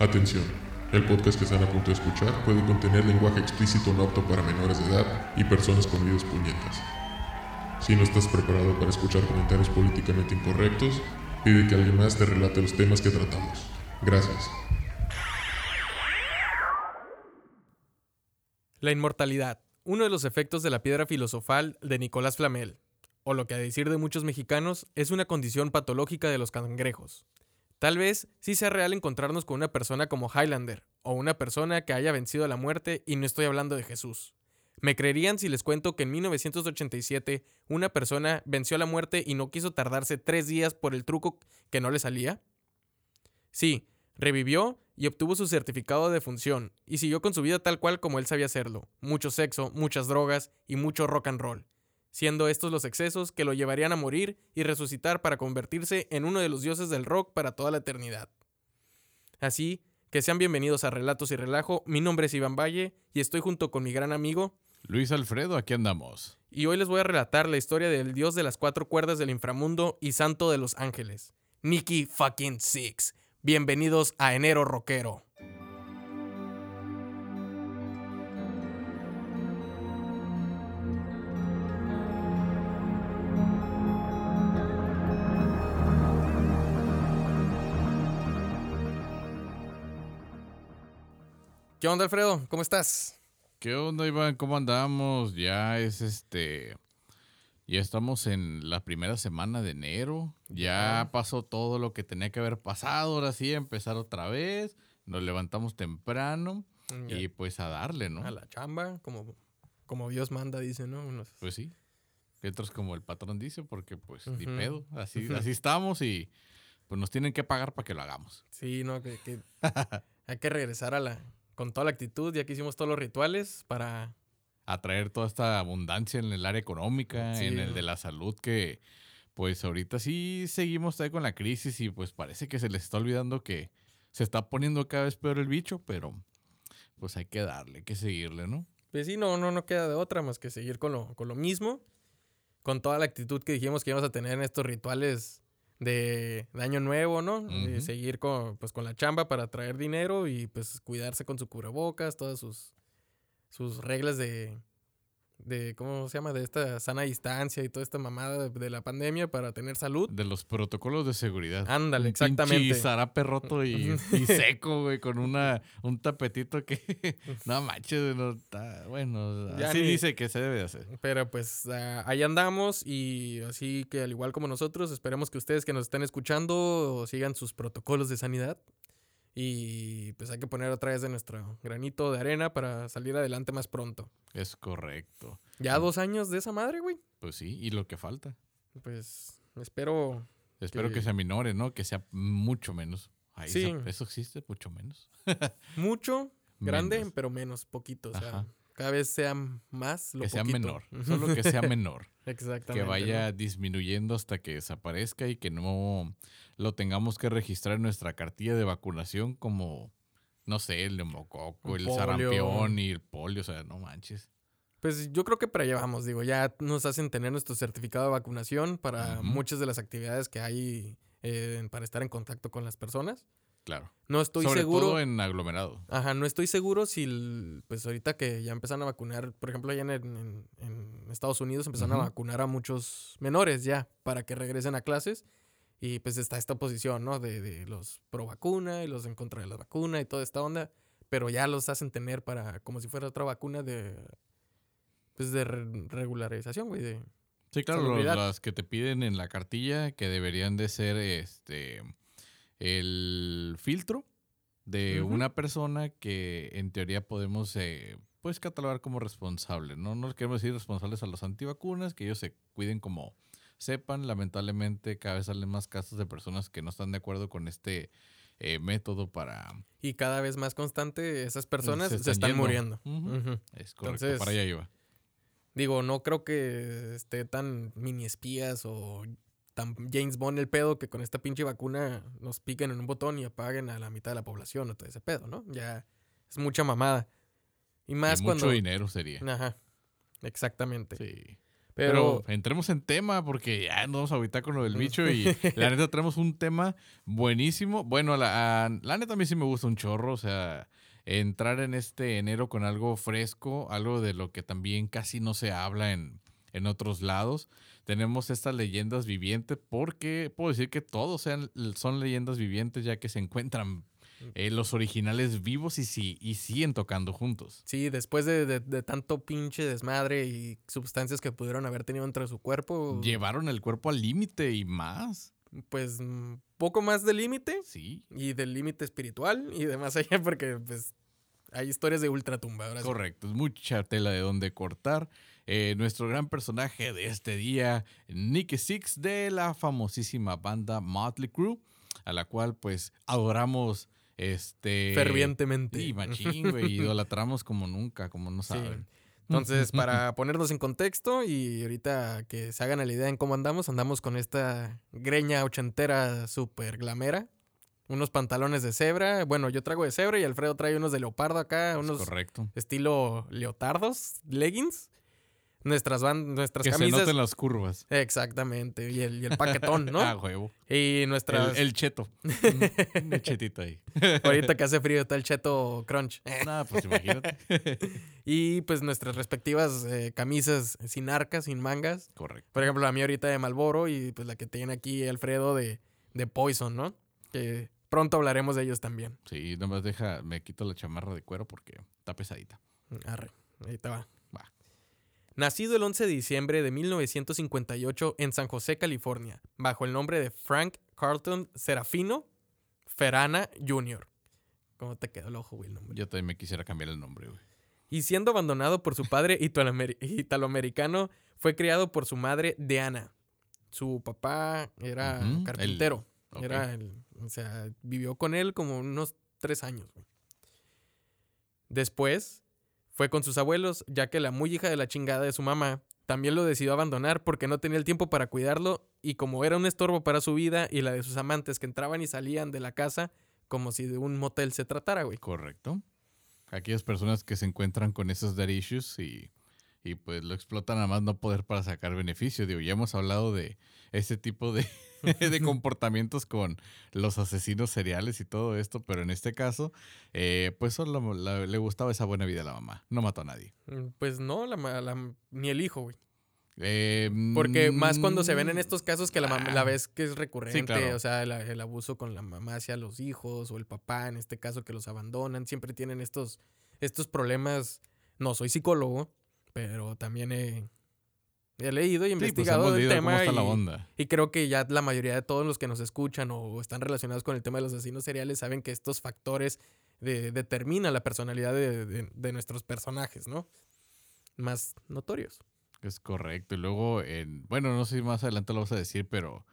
Atención, el podcast que están a punto de escuchar puede contener lenguaje explícito no apto para menores de edad y personas con videos puñetas. Si no estás preparado para escuchar comentarios políticamente incorrectos, pide que alguien más te relate los temas que tratamos. Gracias. La inmortalidad, uno de los efectos de la piedra filosofal de Nicolás Flamel, o lo que a decir de muchos mexicanos es una condición patológica de los cangrejos. Tal vez sí sea real encontrarnos con una persona como Highlander, o una persona que haya vencido la muerte, y no estoy hablando de Jesús. ¿Me creerían si les cuento que en 1987 una persona venció la muerte y no quiso tardarse tres días por el truco que no le salía? Sí, revivió y obtuvo su certificado de función, y siguió con su vida tal cual como él sabía hacerlo, mucho sexo, muchas drogas y mucho rock and roll, siendo estos los excesos que lo llevarían a morir y resucitar para convertirse en uno de los dioses del rock para toda la eternidad. Así que sean bienvenidos a Relatos y Relajo, mi nombre es Iván Valle y estoy junto con mi gran amigo Luis Alfredo, aquí andamos. y hoy les voy a relatar la historia del dios de las cuatro cuerdas del inframundo y santo de los ángeles, Nicky fucking Six. Bienvenidos a Enero Rockero. ¿Qué onda, Alfredo? ¿Cómo estás? ¿Qué onda, Iván? ¿Cómo andamos? Ya es este. Ya estamos en la primera semana de enero. Ya pasó todo lo que tenía que haber pasado. Ahora sí, empezar otra vez. Nos levantamos temprano. Y pues a darle, ¿no? A la chamba, como, como Dios manda, dice, ¿no? Unos- Pues sí. Entras como el patrón dice, porque pues ni Ujú. pedo. Así, así estamos y pues nos tienen que pagar para que lo hagamos. Sí, no, que, que hay que regresar a la con toda la actitud, ya que hicimos todos los rituales para atraer toda esta abundancia en el área económica, Sí. en el de la salud, que pues ahorita sí seguimos ahí con la crisis y pues parece que se les está olvidando que se está poniendo cada vez peor el bicho, pero pues hay que darle, hay que seguirle, ¿no? pues sí, no, no, no queda de otra más que seguir con lo, con lo mismo, con toda la actitud que dijimos que íbamos a tener en estos rituales de, de año nuevo, ¿no? De seguir con, pues, con la chamba para traer dinero y pues cuidarse con su cubrebocas, todas sus, sus reglas de, de, ¿cómo se llama? De esta sana distancia y toda esta mamada de, de la pandemia para tener salud. De los protocolos de seguridad. Ándale, Un exactamente. zarape roto y, y seco, güey, con una, un tapetito que no manches, no está, bueno, Ya así ni- dice que se debe de hacer. Pero pues ah, ahí andamos y así que al igual como nosotros, esperemos que ustedes que nos estén escuchando sigan sus protocolos de sanidad. Y pues hay que poner otra vez de nuestro granito de arena para salir adelante más pronto. Es correcto. Ya dos años de esa madre, güey. Pues sí, y lo que falta. Pues espero... Espero que, que- sea minore, ¿no? Que sea mucho menos. Ay, Sí. eso, eso existe, mucho menos. Mucho, grande, Menos. pero menos, poquito. O sea, Ajá. Cada vez sea más lo que sea menor. Solo que sea menor. Exactamente. que ¿no? vaya disminuyendo hasta que desaparezca y que no lo tengamos que registrar en nuestra cartilla de vacunación como, no sé, el neumococo, El el sarampión y el polio. O sea, no manches. Pues yo creo que para allá vamos, digo, ya nos hacen tener nuestro certificado de vacunación para muchas de las actividades que hay eh, para estar en contacto con las personas. Claro. No estoy Sobre seguro. todo en aglomerado. Ajá, no estoy seguro si, pues ahorita que ya empezaron a vacunar, por ejemplo, allá en, en- en Estados Unidos empezaron a vacunar a muchos menores ya para que regresen a clases. Y pues está esta posición, ¿no? De, de los pro vacuna y los en contra de la vacuna y toda esta onda. Pero ya los hacen tener para, como si fuera otra vacuna de, pues de re- regularización, güey. De, Sí, claro, los- las que te piden en la cartilla que deberían de ser este el filtro de una persona que en teoría podemos eh, pues catalogar como responsable, ¿no? No queremos decir responsables a los antivacunas, que ellos se cuiden como sepan. Lamentablemente cada vez salen más casos de personas que no están de acuerdo con este eh, método para... y cada vez más constante, esas personas se, Se están, muriendo. Es correcto, Entonces- para allá iba. Digo, no creo que esté tan mini espías o tan James Bond el pedo que con esta pinche vacuna nos piquen en un botón y apaguen a la mitad de la población o todo ese pedo, ¿no? Ya es mucha mamada. Y más Y cuando... mucho dinero sería. Ajá, exactamente. Sí. Pero, entremos en tema porque ya nos vamos a ahorita con lo del bicho y la neta tenemos un tema buenísimo. Bueno, la, la neta a mí sí me gusta un chorro, o sea, entrar en este enero con algo fresco, algo de lo que también casi no se habla en, en otros lados. Tenemos estas leyendas vivientes porque puedo decir que todos sean, son leyendas vivientes ya que se encuentran eh, los originales vivos y, sí, y siguen tocando juntos. Sí, después de, tanto pinche desmadre y sustancias que pudieron haber tenido entre su cuerpo. Llevaron el cuerpo al límite y más. Pues mm, poco más del límite. Sí. Y del límite espiritual y demás allá porque pues hay historias de ultratumba. Correcto, es mucha tela de donde cortar. Eh, nuestro gran personaje de este día, Nicky Six de la famosísima banda Motley Crue, a la cual pues adoramos este. Fervientemente. Y machín, güey. idolatramos como nunca, como no saben. Entonces, para ponernos en contexto y ahorita que se hagan la idea en cómo andamos, andamos con esta greña ochentera super glamera. Unos pantalones de cebra. Bueno, yo traigo de cebra y Alfredo trae unos de leopardo acá. Unos correcto. estilo leotardos, leggings nuestras van, nuestras que camisas. se noten las curvas. Exactamente. Y el, y el paquetón, ¿no? ah, huevo. Y nuestras. El, cheto. un chetito ahí. Ahorita que hace frío está el cheto crunch. Nada, pues imagínate. y pues nuestras respectivas eh, camisas sin arcas, sin mangas. Correcto. Por ejemplo, la mía ahorita de Malboro y pues la que tiene aquí Alfredo de, de Poison, ¿no? Que pronto hablaremos de ellos también. Sí, nomás deja, me quito la chamarra de cuero porque está pesadita. Arre, ahí te va. Nacido el 11 de diciembre de 1958 en San José, California, bajo el nombre de Frank Carlton Serafino Ferana Jr. ¿Cómo te quedó el ojo, güey, el nombre? Yo también me quisiera cambiar el nombre, güey. Y siendo abandonado por su padre italoamericano, fue criado por su madre Diana. Su papá era carpintero. Era o sea, vivió con él como unos tres años. Después fue con sus abuelos, ya que la muy hija de la chingada de su mamá también lo decidió abandonar porque no tenía el tiempo para cuidarlo y como era un estorbo para su vida y la de sus amantes que entraban y salían de la casa como si de un motel se tratara, güey. Correcto. Aquellas personas que se encuentran con esos dead issues y y pues lo explotan a más no poder para sacar beneficio. Digo, ya hemos hablado de este tipo de, de comportamientos con los asesinos seriales y todo esto, pero en este caso, eh, pues solo le gustaba esa buena vida a la mamá. No mató a nadie. Mm, pues no, la, ni el hijo, güey. Eh, Porque más cuando se ven en estos casos que la ah, vez que es recurrente, o sea, el, abuso con la mamá hacia los hijos o el papá, en este caso que los abandonan, siempre tienen estos, estos problemas. No soy psicólogo, pero también he, leído y pues, investigado el tema. y, creo que ya la mayoría de todos los que nos escuchan o están relacionados con el tema de los asesinos seriales saben que estos factores determinan la personalidad de, nuestros personajes, ¿no? Más notorios. Es correcto. Y luego, en, bueno, no sé si más adelante lo vas a decir, pero,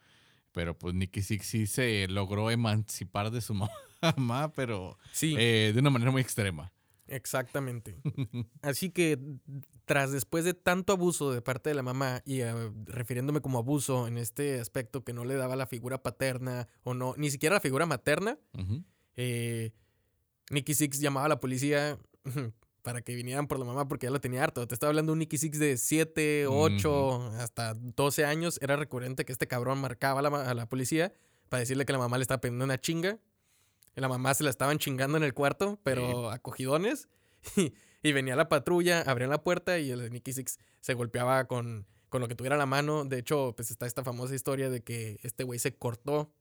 pero pues Nicky Six sí se logró emancipar de su mamá, pero eh, de una manera muy extrema. Exactamente. Así que tras después de tanto abuso de parte de la mamá y eh, refiriéndome como abuso en este aspecto que no le daba la figura paterna o no, ni siquiera la figura materna, eh, Nicky Six llamaba a la policía para que vinieran por la mamá porque ya lo tenía harto. Te estaba hablando de un Nicky Six de 7, 8, hasta 12 años. Era recurrente que este cabrón marcaba a la, a la policía para decirle que la mamá le estaba pidiendo una chinga la mamá se la estaban chingando en el cuarto, pero acogidones. Y, venía la patrulla, abrían la puerta y el Nicky Six se golpeaba con, con lo que tuviera a la mano. De hecho, pues está esta famosa historia de que este güey se cortó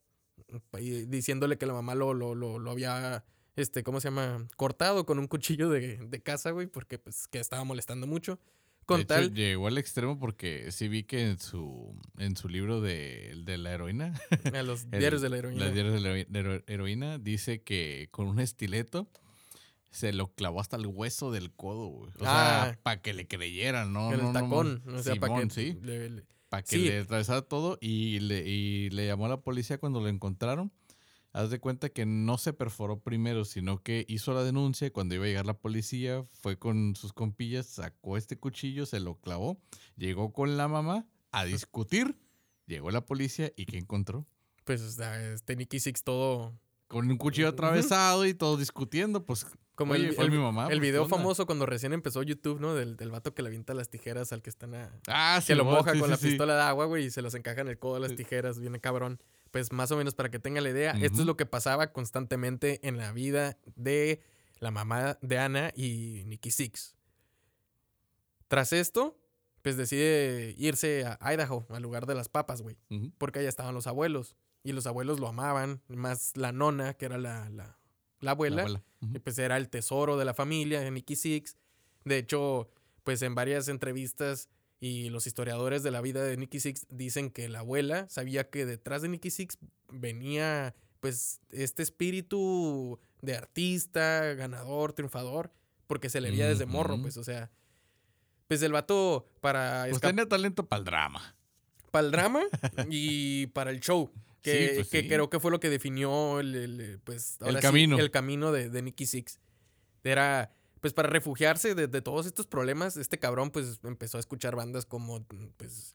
diciéndole que la mamá lo, lo, lo, había, este, ¿cómo se llama? Cortado con un cuchillo de, de casa, güey, porque pues que estaba molestando mucho. Con tal... llegó al extremo porque sí vi que en su, en su libro de, de la heroína. A los diarios de la heroína. Los diarios de la heroína dice que con un estileto se lo clavó hasta el hueso del codo, güey. O sea, ah. para que le creyeran, ¿no? el tacón. o sea, para que sí. Que le atravesara todo y le, y le llamó a la policía cuando lo encontraron haz de cuenta que no se perforó primero, sino que hizo la denuncia. Cuando iba a llegar la policía, fue con sus compillas, sacó este cuchillo, se lo clavó, llegó con la mamá a discutir. Llegó la policía y ¿qué encontró? Pues este Nicky Six todo. Con un cuchillo atravesado y todo discutiendo, pues Como Oye, el, fue el- mi mamá. el pues, video famoso cuando recién empezó YouTube, ¿no? Del, del vato que le avienta las tijeras al que están a... Ah, sí. que lo moja sí, con sí, la sí. pistola de agua, güey, y se los encaja en el codo de las Sí. tijeras, viene cabrón. Pues más o menos para que tenga la idea, esto es lo que pasaba constantemente en la vida de la mamá de Ana y Nicky Six. Tras esto, pues decide irse a Idaho, al lugar de las papas, güey, porque allá estaban los abuelos. Y los abuelos lo amaban, más la nona, que era la, la, la abuela. La abuela. Ujú. Y pues era el tesoro de la familia de Nicky Six. De hecho, pues en varias entrevistas y los historiadores de la vida de Nicky Six dicen que la abuela sabía que detrás de Nicky Six venía pues este espíritu de artista, ganador, triunfador, porque se le veía desde morro, pues, o sea, pues el vato para Pues tenía talento para el drama. para el drama y para el show. Que, Sí, pues que sí. creo que fue lo que definió el, el, pues, El sí, camino. el camino de, de Nicky Six. Era, pues para refugiarse de, de todos estos problemas, este cabrón pues empezó a escuchar bandas como pues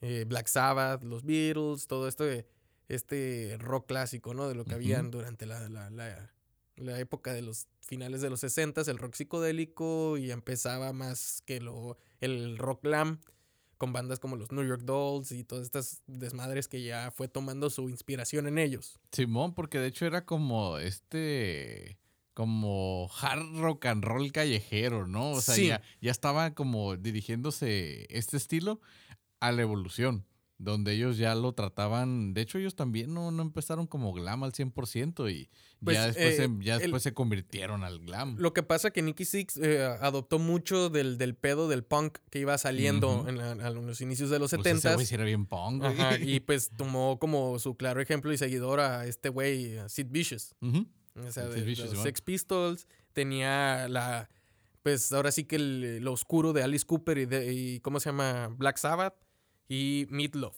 eh, Black Sabbath, los Beatles, todo esto de este rock clásico, ¿no? De lo que habían durante la, la, la- la época de los finales de los 60 el rock psicodélico y empezaba más que lo el rock glam con bandas como los New York Dolls y todas estas desmadres que ya fue tomando su inspiración en ellos. Simón, porque de hecho era como este. Como hard rock and roll callejero, ¿no? O sea, Sí. ya, ya estaba como dirigiéndose este estilo a la evolución, donde ellos ya lo trataban. De hecho, ellos también no, no empezaron como glam al 100% y Pues, ya, después, eh, se, ya el- después se convirtieron al glam. Lo que pasa que Nicky Six eh, adoptó mucho del, del pedo del punk que iba saliendo en, la- en los inicios de los Pues ese 70 güey sí era bien punk. Ajá, y pues tomó como su claro ejemplo y seguidor a este güey, Sid Vicious. Ujú. O sea, de, los. Sex Pistols. Tenía la. Pues ahora sí que el- lo oscuro de Alice Cooper y, de, y ¿cómo se llama? Black Sabbath y Meatloaf.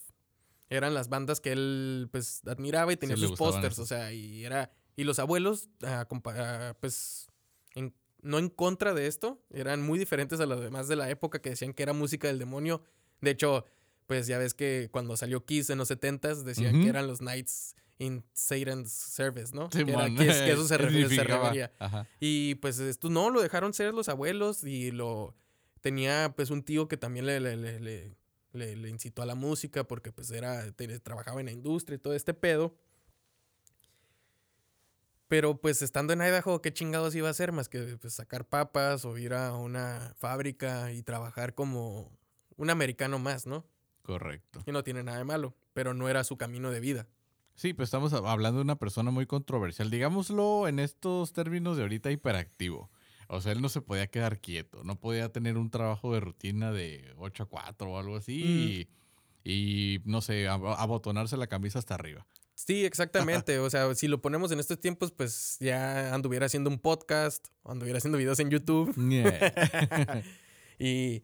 Eran las bandas que él pues admiraba y tenía Sí, sus pósters. O sea, y era. Y los abuelos, ah, compa- ah, pues. en- no en contra de esto. Eran muy diferentes a los demás de la época que decían que era música del demonio. De hecho, pues ya ves que cuando salió Kiss en los 70s decían que eran los Knights in Satan's Service, ¿no? que, era- que es- que eso se, refiere- se significaba. refería. Ajá. Y pues estos no, lo dejaron ser los abuelos y lo tenía pues un tío que también le, le, le, le- incitó a la música porque pues era, trabajaba en la industria y todo este pedo. Pero pues estando en Idaho, ¿qué chingados iba a hacer más que pues, sacar papas o ir a una fábrica y trabajar como un americano más, ¿no? Correcto. Y no tiene nada de malo, pero no era su camino de vida. Sí, pues estamos hab- hablando de una persona muy controversial. Digámoslo en estos términos de ahorita hiperactivo. O sea, él no se podía quedar quieto. No podía tener un trabajo de rutina de 8 a 4 o algo así. Y, y, no sé, ab- abotonarse la camisa hasta arriba. Sí, exactamente. O sea, si lo ponemos en estos tiempos, pues ya anduviera haciendo un podcast, anduviera haciendo videos en YouTube. y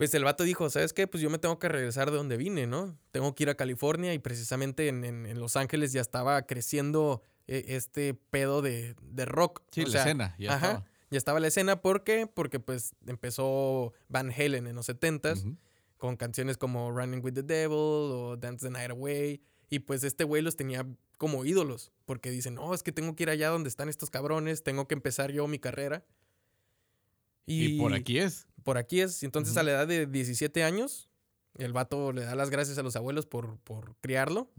pues el vato dijo, ¿sabes qué? Pues yo me tengo que regresar de donde vine, ¿no? Tengo que ir a California y precisamente en, en- en Los Ángeles ya estaba creciendo eh, este pedo de, de rock. sí, O la sea, escena. Ya ajá, estaba. ya estaba la escena. ¿Por qué? Porque pues empezó Van Halen en los 70s Ujú. con canciones como Running with the Devil o Dance the Night Away. Y pues este güey los tenía como ídolos, porque dicen, no, es que tengo que ir allá donde están estos cabrones, tengo que empezar yo mi carrera. Y, por aquí es. Por aquí es. Entonces a la edad de 17 años, el vato le da las gracias a los abuelos por, por criarlo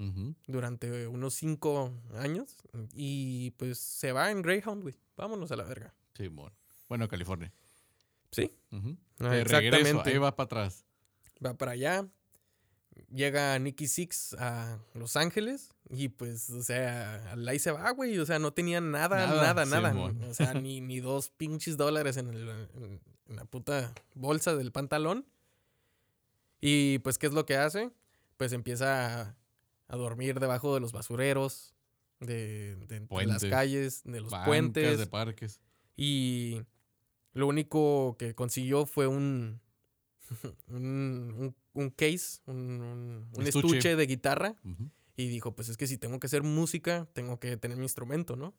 durante unos 5 años. Y pues se va en Greyhound, güey. Vámonos a la verga. Sí, bueno. Bueno, California. Sí. Ujú. Ah, regreso, exactamente. ahí va para atrás. va para allá. Llega Nicky Six a Los Ángeles y pues, o sea, ahí se va, güey. O sea, no tenía nada, Nada, nada, o sea, ni, ni dos pinches dólares en, el- en- en la puta bolsa del pantalón. Y pues, ¿qué es lo que hace? Pues empieza a, a dormir debajo de los basureros, de, de- de las calles, de los Bancas puentes. de parques. Y lo único que consiguió fue un, un, un- un case, un, un- un Estuche. estuche. de guitarra. Y dijo, pues es que si tengo que hacer música, tengo que tener mi instrumento, ¿no?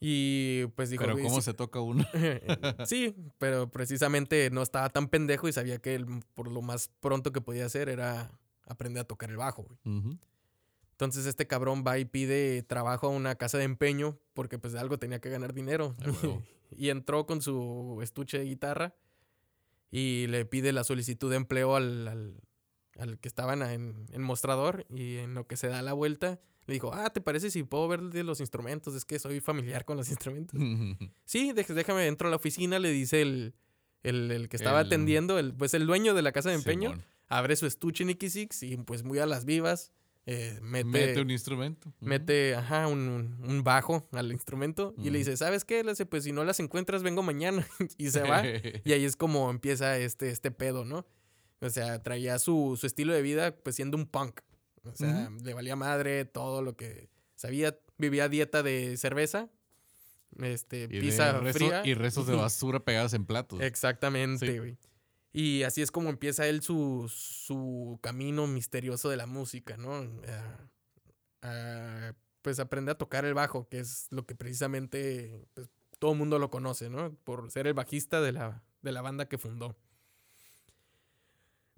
Y pues dijo, Pero "Güey, ¿cómo sí, se toca uno? sí, pero precisamente no estaba tan pendejo y sabía que él, por lo más pronto que podía hacer era aprender a tocar el bajo. Entonces este cabrón va y pide trabajo a una casa de empeño porque pues de algo tenía que ganar dinero. Y entró con su estuche de guitarra y le pide la solicitud de empleo al, al- al que estaba en, en- mostrador y en lo que se da la vuelta le dijo, ah, ¿te parece si puedo ver de los instrumentos? Es que soy familiar con los instrumentos. Sí, déjame, entro a la oficina, le dice el, el, el que estaba El- atendiendo, el, pues el dueño de la casa de empeño, Simón. abre su estuche Nicky Six y pues muy a las vivas, eh, mete, Mete un instrumento. Mete ajá, un, un- bajo al instrumento y le dice, ¿sabes qué? Le dice, pues si no las encuentras, vengo mañana. y se va. y ahí es como empieza este, este pedo, ¿no? O sea, traía su, su estilo de vida pues siendo un punk. O sea, le valía madre todo lo que sabía. Vivía dieta de cerveza, este, Y pizza rezo- fría. Y restos de basura pegados en platos. Exactamente, Sí. Y así es como empieza él su, su camino misterioso de la música, ¿no? A- a, pues aprende a tocar el bajo, que es lo que precisamente pues, todo el mundo lo conoce, ¿no? Por ser el bajista de la, de la banda que fundó.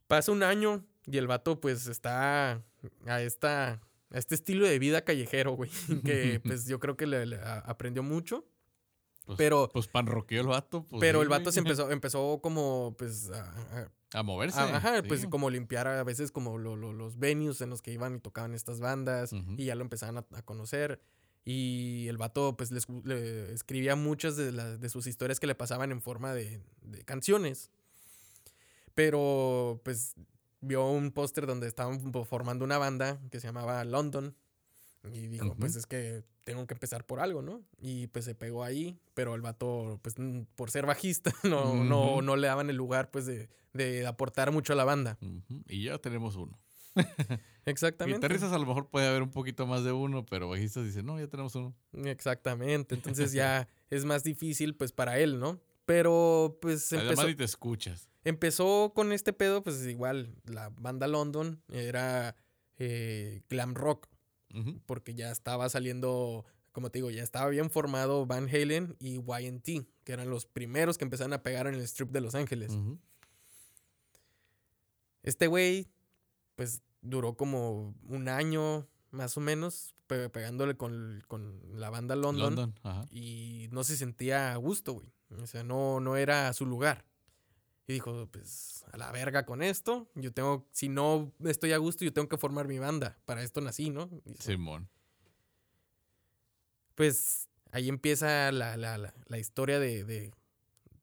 Pasa un año y el vato pues está a esta a este estilo de vida callejero, güey, que pues yo creo que le, aprendió mucho, Pues- pero Pues panroqueó el vato. pues, pero sí, el vato güey. se empezó, empezó como, pues, a, a- A moverse. a- ajá, sí. pues como limpiar a veces como lo- lo- los venues en los que iban y tocaban estas bandas Ujú. y ya lo empezaban a, conocer. Y el vato, pues, les- le escribía muchas de, las de sus historias que le pasaban en forma de, de canciones. Pero, pues, vio un póster donde estaban fo- formando una banda que se llamaba London. Y dijo, pues es que tengo que empezar por algo, ¿no? Y pues se pegó ahí, pero el vato, pues por ser bajista, no, no, no le daban el lugar, pues, de, de aportar mucho a la banda. Y ya tenemos uno. Exactamente. Guitarristas a lo mejor puede haber un poquito más de uno, pero bajistas dicen, no, ya tenemos uno. Exactamente. Entonces ya es más difícil, pues, para él, ¿no? Pero, pues, empezó, Además, y te escuchas. empezó con este pedo, pues, igual, la banda London era eh, glam rock. Porque ya estaba saliendo, como te digo, ya estaba bien formado Van Halen y YNT, que eran los primeros que empezaron a pegar en el strip de Los Ángeles. Este güey, pues duró como un año más o menos pe- pegándole con, con la banda London, London. Y no se sentía a gusto, güey. O sea, no, no era su lugar. Y dijo, pues a la verga con esto. Yo tengo, si no estoy a gusto, yo tengo que formar mi banda. Para esto nací, ¿no? Dijo, Simón. pues ahí empieza la, la- la- la historia de, de-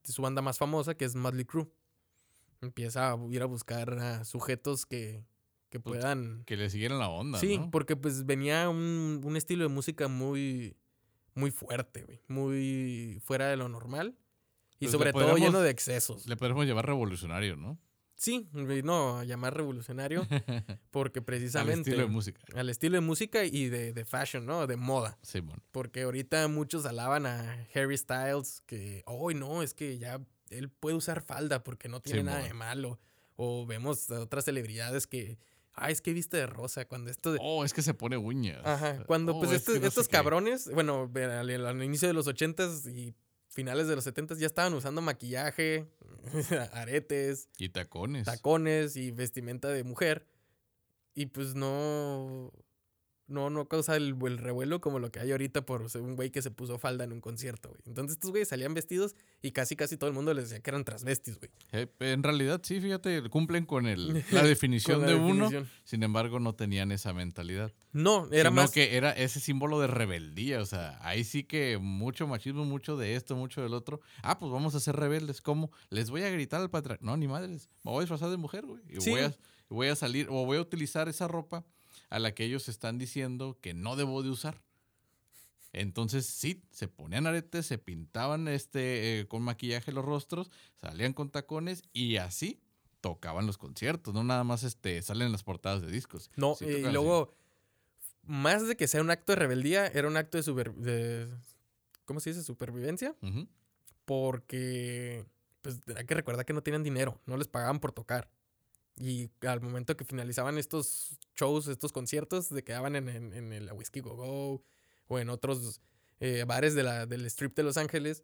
de su banda más famosa, que es Motley Crue. Empieza a ir a buscar a sujetos que, que puedan... Que le siguieran la onda, Sí, ¿no? porque pues venía un, un estilo de música muy, muy fuerte, güey. Muy fuera de lo normal. Y Pues, sobre todo lleno de excesos. Le podemos llevar revolucionario, ¿no? Sí, no, llamar revolucionario, porque Al precisamente... estilo de música. al estilo de música y de, de fashion, ¿no? De moda. Simón. Porque ahorita muchos alaban a Harry Styles que, hoy no, es que ya él puede usar falda porque no tiene nada de malo. O vemos a otras celebridades que, ay, es que viste de rosa. Cuando esto de- Oh, es que se pone uñas. Ajá, cuando Oh, pues es estos, no estos cabrones, bueno, al, al inicio de los ochentas y finales de los setentas ya estaban usando maquillaje, aretes, Y tacones. tacones y vestimenta de mujer. Y pues no. No, no causa el, el revuelo como lo que hay ahorita por un güey que se puso falda en un concierto, güey. Entonces estos güeyes salían vestidos y casi casi todo el mundo les decía que eran transvestis, güey. Eh, en realidad, sí, fíjate, cumplen con el, la definición Con la de uno. Sin embargo, no tenían esa mentalidad. No, era sino más. que era ese símbolo de rebeldía. O sea, ahí sí que mucho machismo, mucho de esto, mucho del otro. Ah, pues vamos a ser rebeldes. ¿Cómo? Les voy a gritar al patriarca. No, ni madres. Me voy a disfrazar de mujer, güey. Y Sí. voy, a, voy a salir o voy a utilizar esa ropa a la que ellos están diciendo que no debo de usar. Entonces, sí, se ponían aretes, se pintaban este, eh, con maquillaje los rostros, salían con tacones y así tocaban los conciertos. No nada más este, salen en las portadas de discos. No, Sí y así. luego, más de que sea un acto de rebeldía, era un acto de, super- de ¿cómo se dice? Supervivencia. Porque, pues, hay que recordar que no tenían dinero, no les pagaban por tocar. Y al momento que finalizaban estos shows, estos conciertos, se quedaban en, en, en el Whiskey Go Go o en otros eh, bares de la, del strip de Los Ángeles,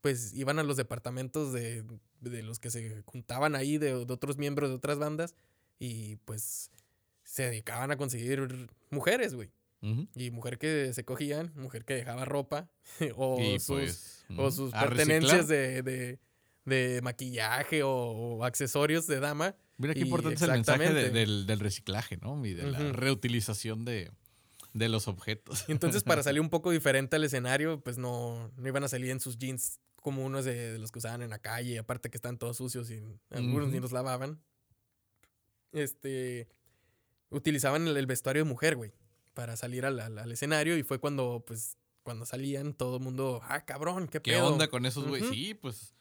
pues iban a los departamentos de, de los que se juntaban ahí, de, de otros miembros de otras bandas, y pues se dedicaban a conseguir mujeres, güey. Y mujer que se cogían, mujer que dejaba ropa, o Y sus, pues, o sus pertenencias de, de- de maquillaje o, o accesorios de dama. Mira qué y importante es el mensaje de- del, del reciclaje, ¿no? Y de la Ujú. reutilización de, de los objetos. Entonces, para salir un poco diferente al escenario, pues no, no iban a salir en sus jeans como unos de, de los que usaban en la calle, aparte que están todos sucios y algunos ni Ujú. los lavaban. Este. Utilizaban el, el vestuario de mujer, güey, para salir al, al- al escenario y fue cuando, pues, cuando salían, todo el mundo, ah, cabrón, qué ¿Qué pedo?". onda con esos güeyes? Ujú. Sí, pues.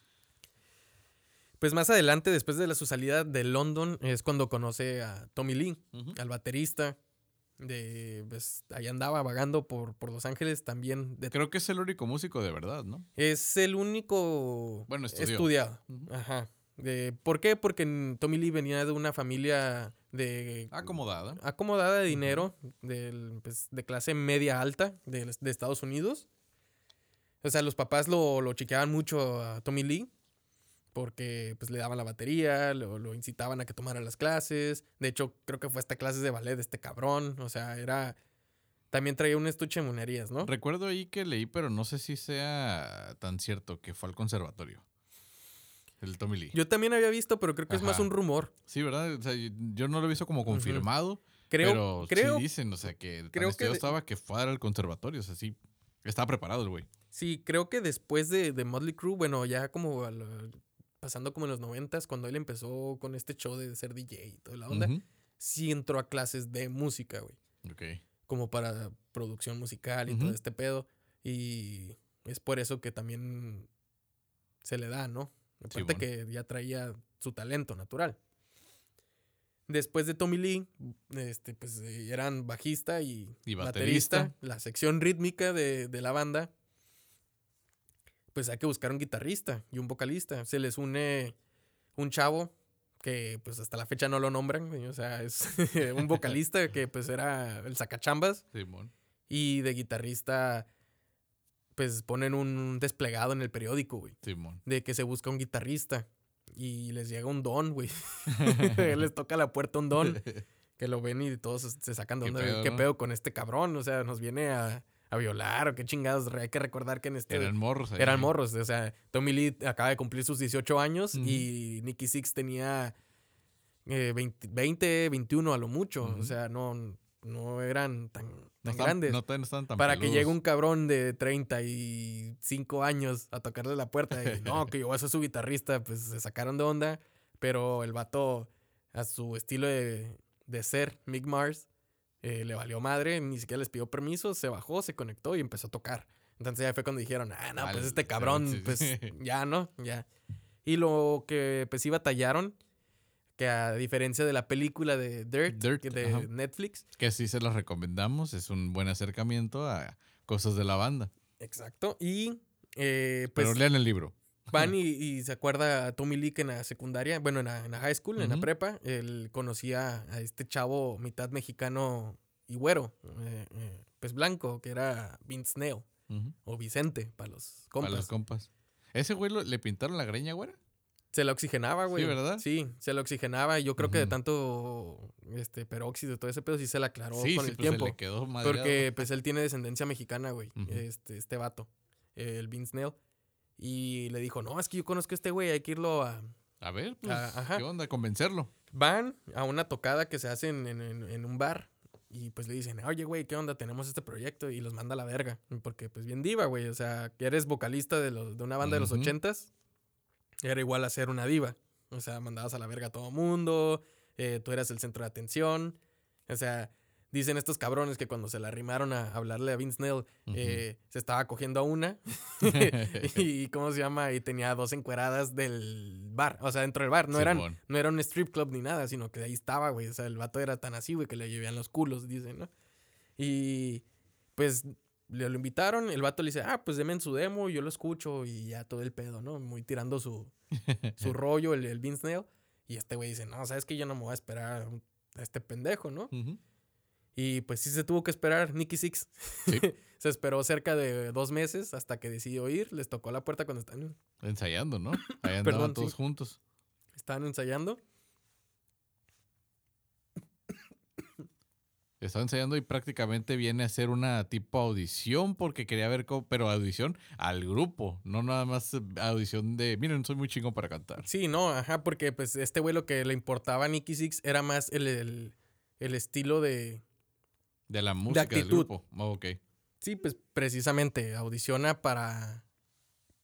Pues más adelante, después de la, su salida de London, es cuando conoce a Tommy Lee, al baterista. De, pues, ahí andaba vagando por, por Los Ángeles también. De, Creo que es el único músico de verdad, ¿no? es el único Bueno, estudió. estudiado. Ajá. De, ¿Por qué? Porque Tommy Lee venía de una familia de Acomodada. acomodada de dinero, del, pues, de clase media alta de, de Estados Unidos. O sea, los papás lo, lo chiqueaban mucho a Tommy Lee porque pues, le daban la batería, lo, lo incitaban a que tomara las clases. De hecho, creo que fue hasta clases de ballet de este cabrón. O sea, era... También traía un estuche de monerías, ¿no? Recuerdo ahí que leí, pero no sé si sea tan cierto que fue al conservatorio. El Tommy Lee. Yo también había visto, pero creo que es más un rumor. sí, ¿verdad? O sea, yo- no lo he visto como confirmado, Creo, pero creo, sí dicen, o sea, que tan creo que de- estaba que fue al conservatorio, o sea, sí, estaba preparado el güey. Sí, creo que después de, de Motley Crue, bueno, ya como a lo- pasando como en los noventas, cuando él empezó con este show de ser DJ y toda la onda, sí entró a clases de música, güey. Ok. Como para producción musical y todo este pedo. Y es por eso que también se le da, ¿no? Aparte que ya traía su talento natural. Después de Tommy Lee, este, pues eh, eran bajista y, Y baterista, baterista. la sección rítmica de, de la banda. Pues hay que buscar un guitarrista y un vocalista. Se les une un chavo que pues hasta la fecha no lo nombran, o sea, es un vocalista que pues era el sacachambas Simón. y de guitarrista pues ponen un desplegado en el periódico, güey, Simón. de que se busca un guitarrista y les llega un don, güey. les toca a la puerta un don que lo ven y todos se- sacan de ¿Qué onda. pedo, ¿Qué pedo con este cabrón? O sea, nos viene a, a violar o qué chingados. Hay que recordar que en este... Eran morros ahí. Eran morros. O sea, Tommy Lee acaba de cumplir sus 18 años y Nicky Six tenía eh, 20, 20, 21 a lo mucho. O sea, no, no eran tan, No grandes. No, no estaban tan para que llegue un cabrón de 35 años a tocarle la puerta y no, que yo voy a ser su guitarrista, pues se sacaron de onda. Pero el vato, a su estilo de, de ser, Mick Mars, eh, le valió madre, ni siquiera les pidió permiso, se bajó, se conectó y empezó a tocar. Entonces ya fue cuando dijeron, ah, no, Al- pues este cabrón, sí, pues ya, ¿no? Ya. Y lo que pues sí batallaron, que a diferencia de la película de Dirt, de ajá. Netflix, Que sí se los recomendamos. Es un buen acercamiento a cosas de la banda. exacto, y eh, pues Pero lean el libro. Van y, y se acuerda a Tommy Lee que en la secundaria, bueno, en la, en la high school, en la prepa, él conocía a este chavo mitad mexicano y güero, eh, eh, pues blanco, que era Vince Ujú. o Vicente, para los Para compas. los compas. ¿Ese güey lo- le pintaron la greña, güera? Se la oxigenaba, güey. ¿verdad? Sí, se la oxigenaba y yo creo que de tanto este, peróxido y todo ese pedo sí se la aclaró sí, con sí, el pues se tiempo. le quedó madreado. Porque pues él tiene descendencia mexicana, güey. Este, este vato, el Vince Neil. Y le dijo, no, es que yo conozco a este güey, hay que irlo a... A ver, pues. ¿qué onda? Convencerlo. Van a una tocada que se hace en, en- en- en un bar y pues le dicen, oye, güey, ¿qué onda? Tenemos este proyecto y los manda a la verga. Porque pues bien diva, güey. O sea, que eres vocalista de, los, de una banda de los ochentas, era igual a ser una diva. O sea, mandabas a la verga a todo mundo, eh, tú eras el centro de atención. O sea, dicen estos cabrones que cuando se la arrimaron a hablarle a Vince Neil, eh, se estaba cogiendo a una y cómo se llama y tenía dos encueradas del bar, o sea, dentro del bar, no eran no era un strip club ni nada, sino que ahí estaba, güey, o sea, el vato era tan así, güey, que le llevían los culos, dicen, ¿no? Y pues le lo invitaron, el vato le dice, "Ah, pues deme en su demo, yo lo escucho y ya todo el pedo, ¿no? Muy tirando su su rollo el, el Vince Neil y este güey dice, "No, sabes que yo no me voy a esperar a este pendejo, ¿no?" Ujú. Y pues sí se tuvo que esperar Nicky Six. Sí. se esperó cerca de dos meses hasta que decidió ir. Les tocó la puerta cuando están, Ensayando, ¿no? Ahí andaban Perdón, todos sí. juntos. estaban ensayando. Estaba ensayando y prácticamente viene a ser una tipo audición porque quería ver cómo, pero audición al grupo, no nada más audición de, miren, soy muy chingo para cantar. Sí, no, ajá, porque pues este güey lo que le importaba a Nicky Six era más el, el, el estilo de... De la música del actitud. grupo. Oh, ok. Sí, pues precisamente audiciona para...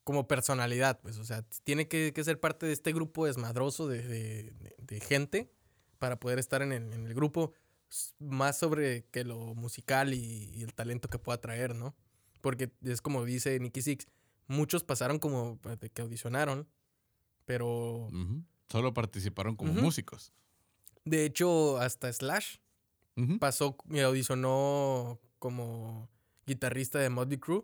como personalidad, pues, o sea, tiene que, que ser parte de este grupo desmadroso de, de- de- de gente para poder estar en el, en el grupo más sobre que lo musical y, y el talento que pueda traer, ¿no? Porque es como dice Nicky Six, muchos pasaron como de que audicionaron, pero. Solo participaron como músicos. de hecho hasta Slash Pasó y audicionó como guitarrista de Motley Crue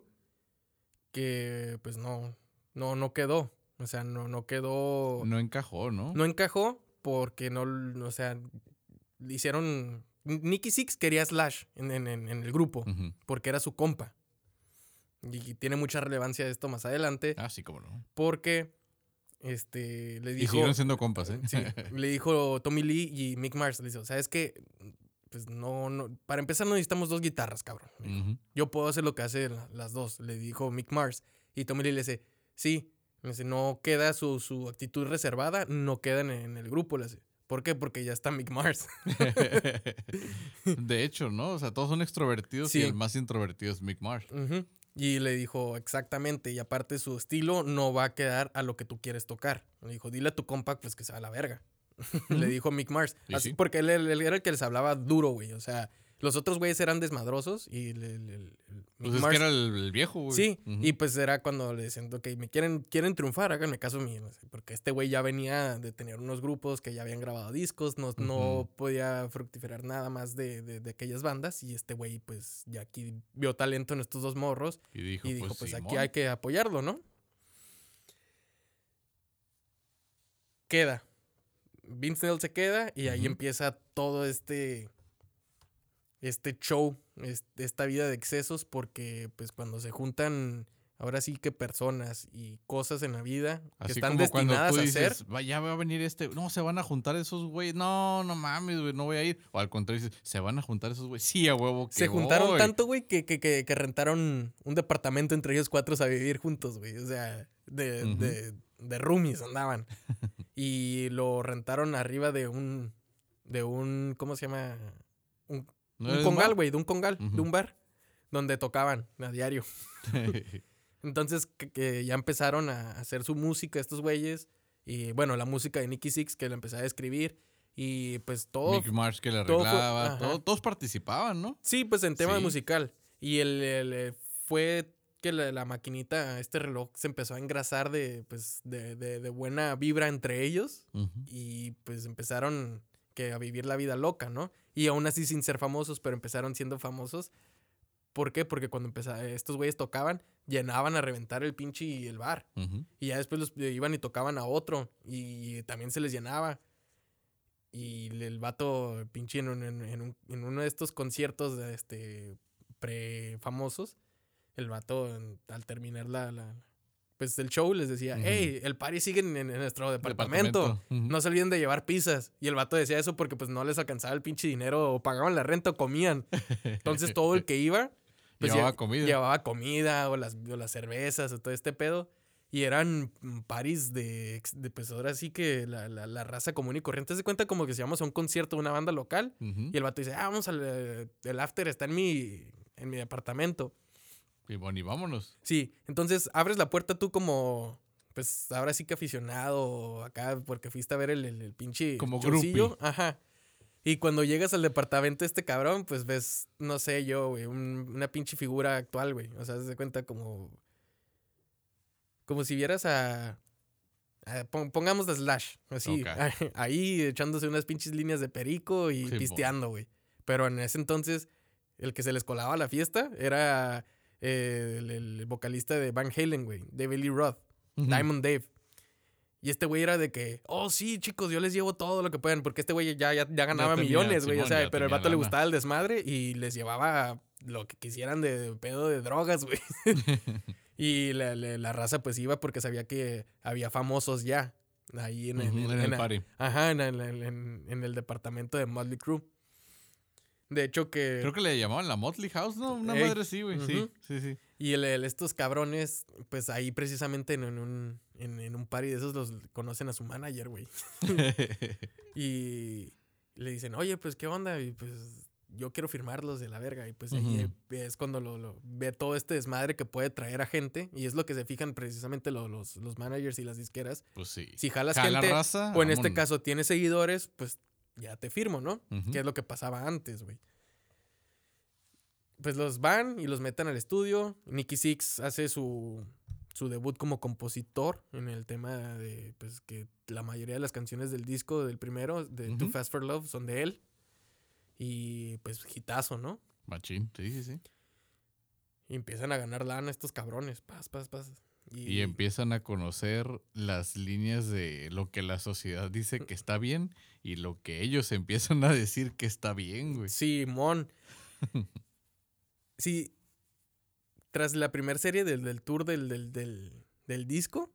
que pues no no no quedó o sea no no quedó No encajó, ¿no? no encajó porque no o sea hicieron Nicky Six quería Slash en, en- en- el grupo porque era su compa y tiene mucha relevancia esto más adelante Ah, sí, como no. porque este le Y dijo siguieron siendo compas, ¿eh? Sí, le dijo Tommy Lee y Mick Mars. Le dijo, ¿sabes qué? Pues no, no. Para empezar, no necesitamos dos guitarras, cabrón. Yo puedo hacer lo que hacen la- las dos. Le dijo Mick Mars. Y Tommy Lee le dice, sí. Le dice, no queda su, su actitud reservada, no queda en, en el grupo. Le dice, ¿por qué? Porque ya está Mick Mars. de hecho, ¿no? O sea, todos son extrovertidos Sí. y el más introvertido es Mick Marsh. Ujú. Y le dijo, exactamente. Y aparte, su estilo no va a quedar a lo que tú quieres tocar. Le dijo, dile a tu compa, pues que se va a la verga. Le dijo Mick Mars. Así, sí. Porque él, era el que les hablaba duro, güey. O sea, los otros güeyes eran desmadrosos y el- el Pues Mick es Mars- que era el, el viejo, güey. Sí, y pues era cuando le decían, ok, me quieren, quieren triunfar, háganme caso mío. Porque este güey ya venía de tener unos grupos que ya habían grabado discos, no, no podía fructificar nada más de, de- de aquellas bandas. Y este güey, pues ya aquí vio talento en estos dos morros Y dijo, y dijo, pues, pues, aquí hay que apoyarlo, ¿no? Queda. Vince Neil se queda y ahí Ujú. empieza todo este este show, es- esta vida de excesos porque pues cuando se juntan ahora sí que personas y cosas en la vida que Así están como cuando destinadas tú a dices, ser, "Va, ya va a venir este, no, se van a juntar esos güeyes, no, no mames, güey, no voy a ir. O al contrario, dices, se van a juntar esos güeyes, sí, a huevo que se juntaron voy". tanto, güey, que, que, que, que rentaron un departamento entre ellos cuatro a vivir juntos, güey. O sea, de, Ujú. de, de roomies andaban. y lo rentaron arriba de un, de un, ¿cómo se llama? Un, ¿No un eres congal, güey, de un congal, de un bar, donde tocaban a diario. Entonces, que, que ya empezaron a hacer su música estos güeyes. Y bueno, la música de Nicky Six, que la empecé a escribir. Y pues todo. Mick Marsh que todo fue- arreglaba, todo- todos participaban, ¿no? Sí, pues en tema Sí. musical. Y el, el, eh, fue que la, la maquinita, este reloj, se empezó a engrasar de, pues, de, de, de buena vibra entre ellos. Y pues empezaron que a vivir la vida loca, ¿no? Y aún así sin ser famosos, pero empezaron siendo famosos. ¿Por qué? Porque cuando empeza- estos güeyes tocaban, llenaban a reventar el pinche y el bar. Y ya después los iban y tocaban a otro. Y también se les llenaba. Y el- vato, pinche, en, un- en- en un- en uno de estos conciertos de este, pre-famosos, el vato, en- al terminar la, la- pues el show, les decía, hey, el party sigue en, en nuestro departamento. No se olviden de llevar pizzas. Y el vato decía eso porque pues no les alcanzaba el pinche dinero o pagaban la renta o comían. Entonces todo el que iba... pues, Llevaba lle- comida. Llevaba comida o las, o las cervezas o todo este pedo. Y eran paris de, de pues ahora sí que la, la- la raza común y corriente se cuenta como que se llama a un concierto de una banda local. Y el vato dice, ah, vamos al eh, el after, está en mi, en mi departamento. Y bueno, y vámonos. Sí, entonces abres la puerta tú como, pues ahora sí que aficionado acá, porque fuiste a ver el, el, el pinche Como groupie. Ajá. Y cuando llegas al departamento de este cabrón, pues ves, no sé yo, güey, un- una pinche figura actual, güey. O sea, se cuenta como. Como si vieras a. a- pon- pongamos de Slash, así, ahí echándose unas pinches líneas de perico y Sí, pisteando, güey. Pero en ese entonces, el que se les colaba a la fiesta era eh, el, el vocalista de Van Halen, güey, David Lee Roth. Diamond Dave. Y este güey era de que, oh, sí, chicos, yo les llevo todo lo que puedan, porque este güey ya, ya, ya ganaba tenía, millones, güey. O sea, pero el vato le gustaba el desmadre y les llevaba lo que quisieran de pedo de drogas, güey. y la, la- la raza pues iba porque sabía que había famosos ya ahí en, en- Ujú, en- en el la- party. Ajá, en el, en- en- en el departamento de Motley Crue. De hecho que... Creo que le llamaban la Motley House, ¿no? Una Ey, madre sí, güey. Sí, sí, sí. Y el, el- estos cabrones, pues ahí precisamente en, en un, en, en un party de esos los conocen a su manager, güey. Y le dicen, oye, pues, ¿qué onda? Y pues, yo quiero firmarlos de la verga. Y pues ahí es cuando lo, lo- ve todo este desmadre que puede traer a gente. Y es lo que se fijan precisamente lo- los, los managers y las disqueras. pues sí. Si jalas Jala gente, raza, o en este caso tienes seguidores, pues ya te firmo, ¿no? Ujú. Que es lo que pasaba antes, güey. Pues los van y los meten al estudio. Nicky Six hace su, su debut como compositor en el tema de pues que la mayoría de las canciones del disco del primero, de Too. Fast for Love, son de él. Y pues hitazo, ¿no? Machín, sí, sí, sí. Y empiezan a ganar lana estos cabrones. Paz, paz, paz. Y empiezan a conocer las líneas de lo que la sociedad dice que está bien y lo que ellos empiezan a decir que está bien, güey. Simón. sí. Tras la primera serie del, del tour del, del, del, del disco,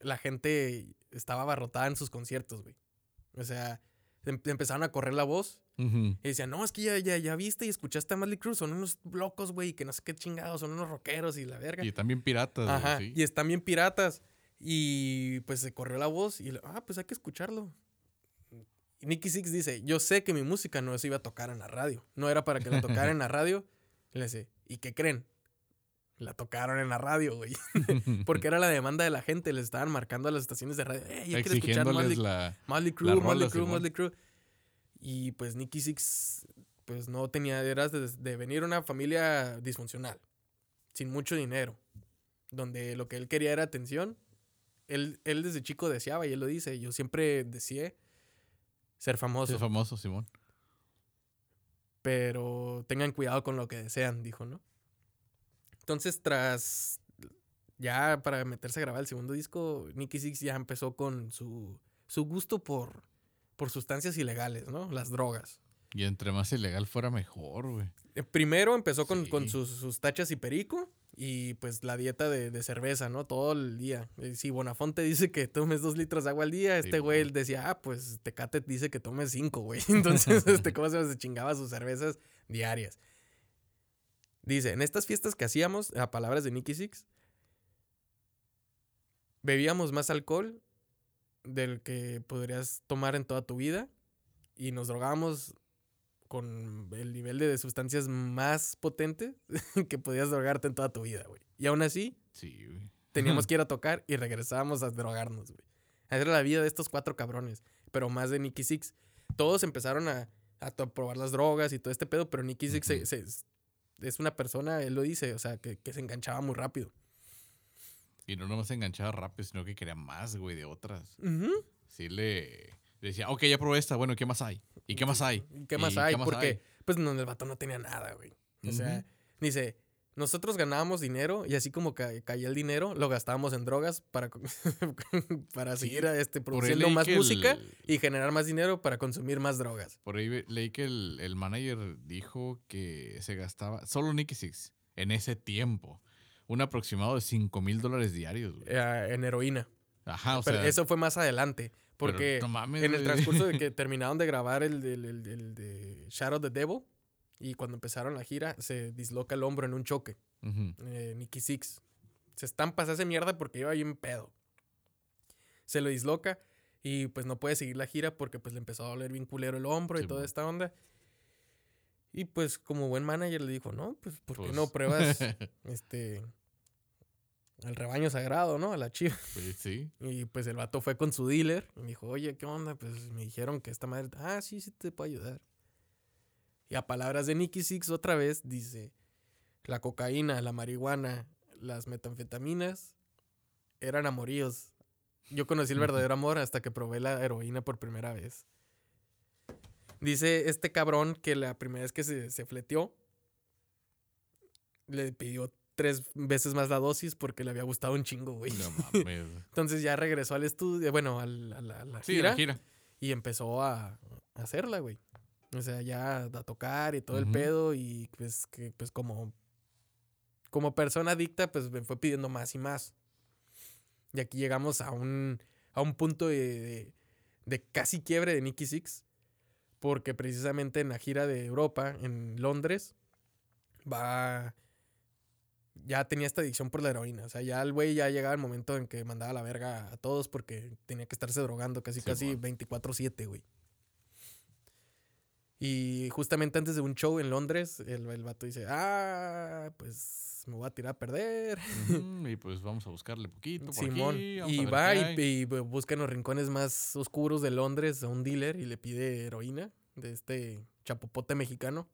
la gente estaba abarrotada en sus conciertos, güey. O sea, empezaron a correr la voz y decían, no, es que ya, ya, ya viste y escuchaste a Madly Cruz, son unos locos, güey, que no sé qué chingados, son unos rockeros y la verga. Y también piratas, güey, Ajá, sí. y están bien piratas. Y pues se corrió la voz y, ah, pues hay que escucharlo. Y Nicky Six dice, yo sé que mi música no se iba a tocar en la radio. No era para que la tocara en la radio. Y le dice, ¿y qué creen? La tocaron en la radio, güey. Porque era la demanda de la gente. Les estaban marcando a las estaciones de radio. Yo quiero escuchar Motley, la... Motley Crue, Motley Crue, Simón. Motley Crue. Y pues Nicky Six, pues no tenía, era de, de venir una familia disfuncional, sin mucho dinero, donde lo que él quería era atención. Él, él desde chico deseaba, y él lo dice, yo siempre deseé ser famoso, Es famoso, Simón. pero tengan cuidado con lo que desean, dijo, ¿no? Entonces, tras ya para meterse a grabar el segundo disco, Nicky Six ya empezó con su, su gusto por, por sustancias ilegales, ¿no? Las drogas. Y entre más ilegal fuera mejor, güey. Eh, Primero empezó con, con sus, sus tachas y perico y pues la dieta de, de cerveza, ¿no? Todo el día. Eh, Si Bonafonte dice que tomes dos litros de agua al día, este Sí, güey decía, ah, pues Tecate dice que tomes cinco, güey. Entonces, este, ¿cómo se chingaba sus cervezas diarias? Dice, en estas fiestas que hacíamos, a palabras de Nicky Six, bebíamos más alcohol del que podrías tomar en toda tu vida y nos drogábamos con el nivel de sustancias más potente que podías drogarte en toda tu vida, güey. Y aún así, Sí, güey. teníamos que ir a tocar y regresábamos a drogarnos, güey. Esa era la vida de estos cuatro cabrones, pero más de Nicky Six. Todos empezaron a, probar las drogas y todo este pedo, pero Nicky Six se- es una persona, él lo dice, o sea, que, que se enganchaba muy rápido. Y no nomás se enganchaba rápido, sino que quería más, güey, de otras. Sí le, le decía, ok, ya probé esta, bueno, ¿qué más hay? ¿Y qué más hay? ¿Qué más ¿Y hay? qué más Porque, hay? pues, no, el vato no tenía nada, güey. O sea, Ujú. dice, nosotros ganábamos dinero y así como ca- caía el dinero, lo gastábamos en drogas para, para Sí, seguir este, produciendo más música el- y generar más dinero para consumir más drogas. Por ahí leí que el, el manager dijo que se gastaba, solo Nicky Six, en ese tiempo, un aproximado de 5 mil dólares diarios, güey. eh, en heroína. Ajá, o Pero sea, eso fue más adelante. pero Porque no mames, en el transcurso de que terminaron de grabar el, el- el de Shadow the Devil y cuando empezaron la gira, se disloca el hombro en un choque. Eh, Nicky Six. Se estampa, se hace mierda porque iba bien pedo. Se lo disloca y pues no puede seguir la gira porque pues le empezó a doler bien culero el hombro y toda esta onda. Y pues como buen manager le dijo, no, pues ¿por qué Pues- no pruebas este al rebaño sagrado, ¿no? A la chiva. Pues sí. Y pues el vato fue con su dealer y me dijo, oye, ¿qué onda? Pues me dijeron que esta madre, ah, sí, sí te puedo ayudar. Y a palabras de Nicky Six otra vez dice, la cocaína, la marihuana, las metanfetaminas eran amoríos. Yo conocí el verdadero amor hasta que probé la heroína por primera vez. Dice este cabrón que la primera vez que se, se fleteó, le pidió tres veces más la dosis porque le había gustado un chingo, güey. No mames. Entonces ya regresó al estudio, bueno, al- a la, a la Sí, gira, la gira. y empezó a, a hacerla, güey. O sea, ya a tocar y todo el pedo y pues que pues como como persona adicta pues me fue pidiendo más y más. Y aquí llegamos a un a un punto de, de, de casi quiebre de Nicky Six porque precisamente en la gira de Europa, en Londres, va... Ya tenía esta adicción por la heroína. O sea, ya el güey ya llegaba el momento en que mandaba la verga a todos porque tenía que estarse drogando casi, Sí, casi mon. 24-7, güey. Y justamente antes de un show en Londres, el, el vato dice, ah, pues me voy a tirar a perder. Y pues vamos a buscarle poquito por Simón. aquí. y va qué y, busca en los rincones más oscuros de Londres a un dealer y le pide heroína de este chapopote mexicano.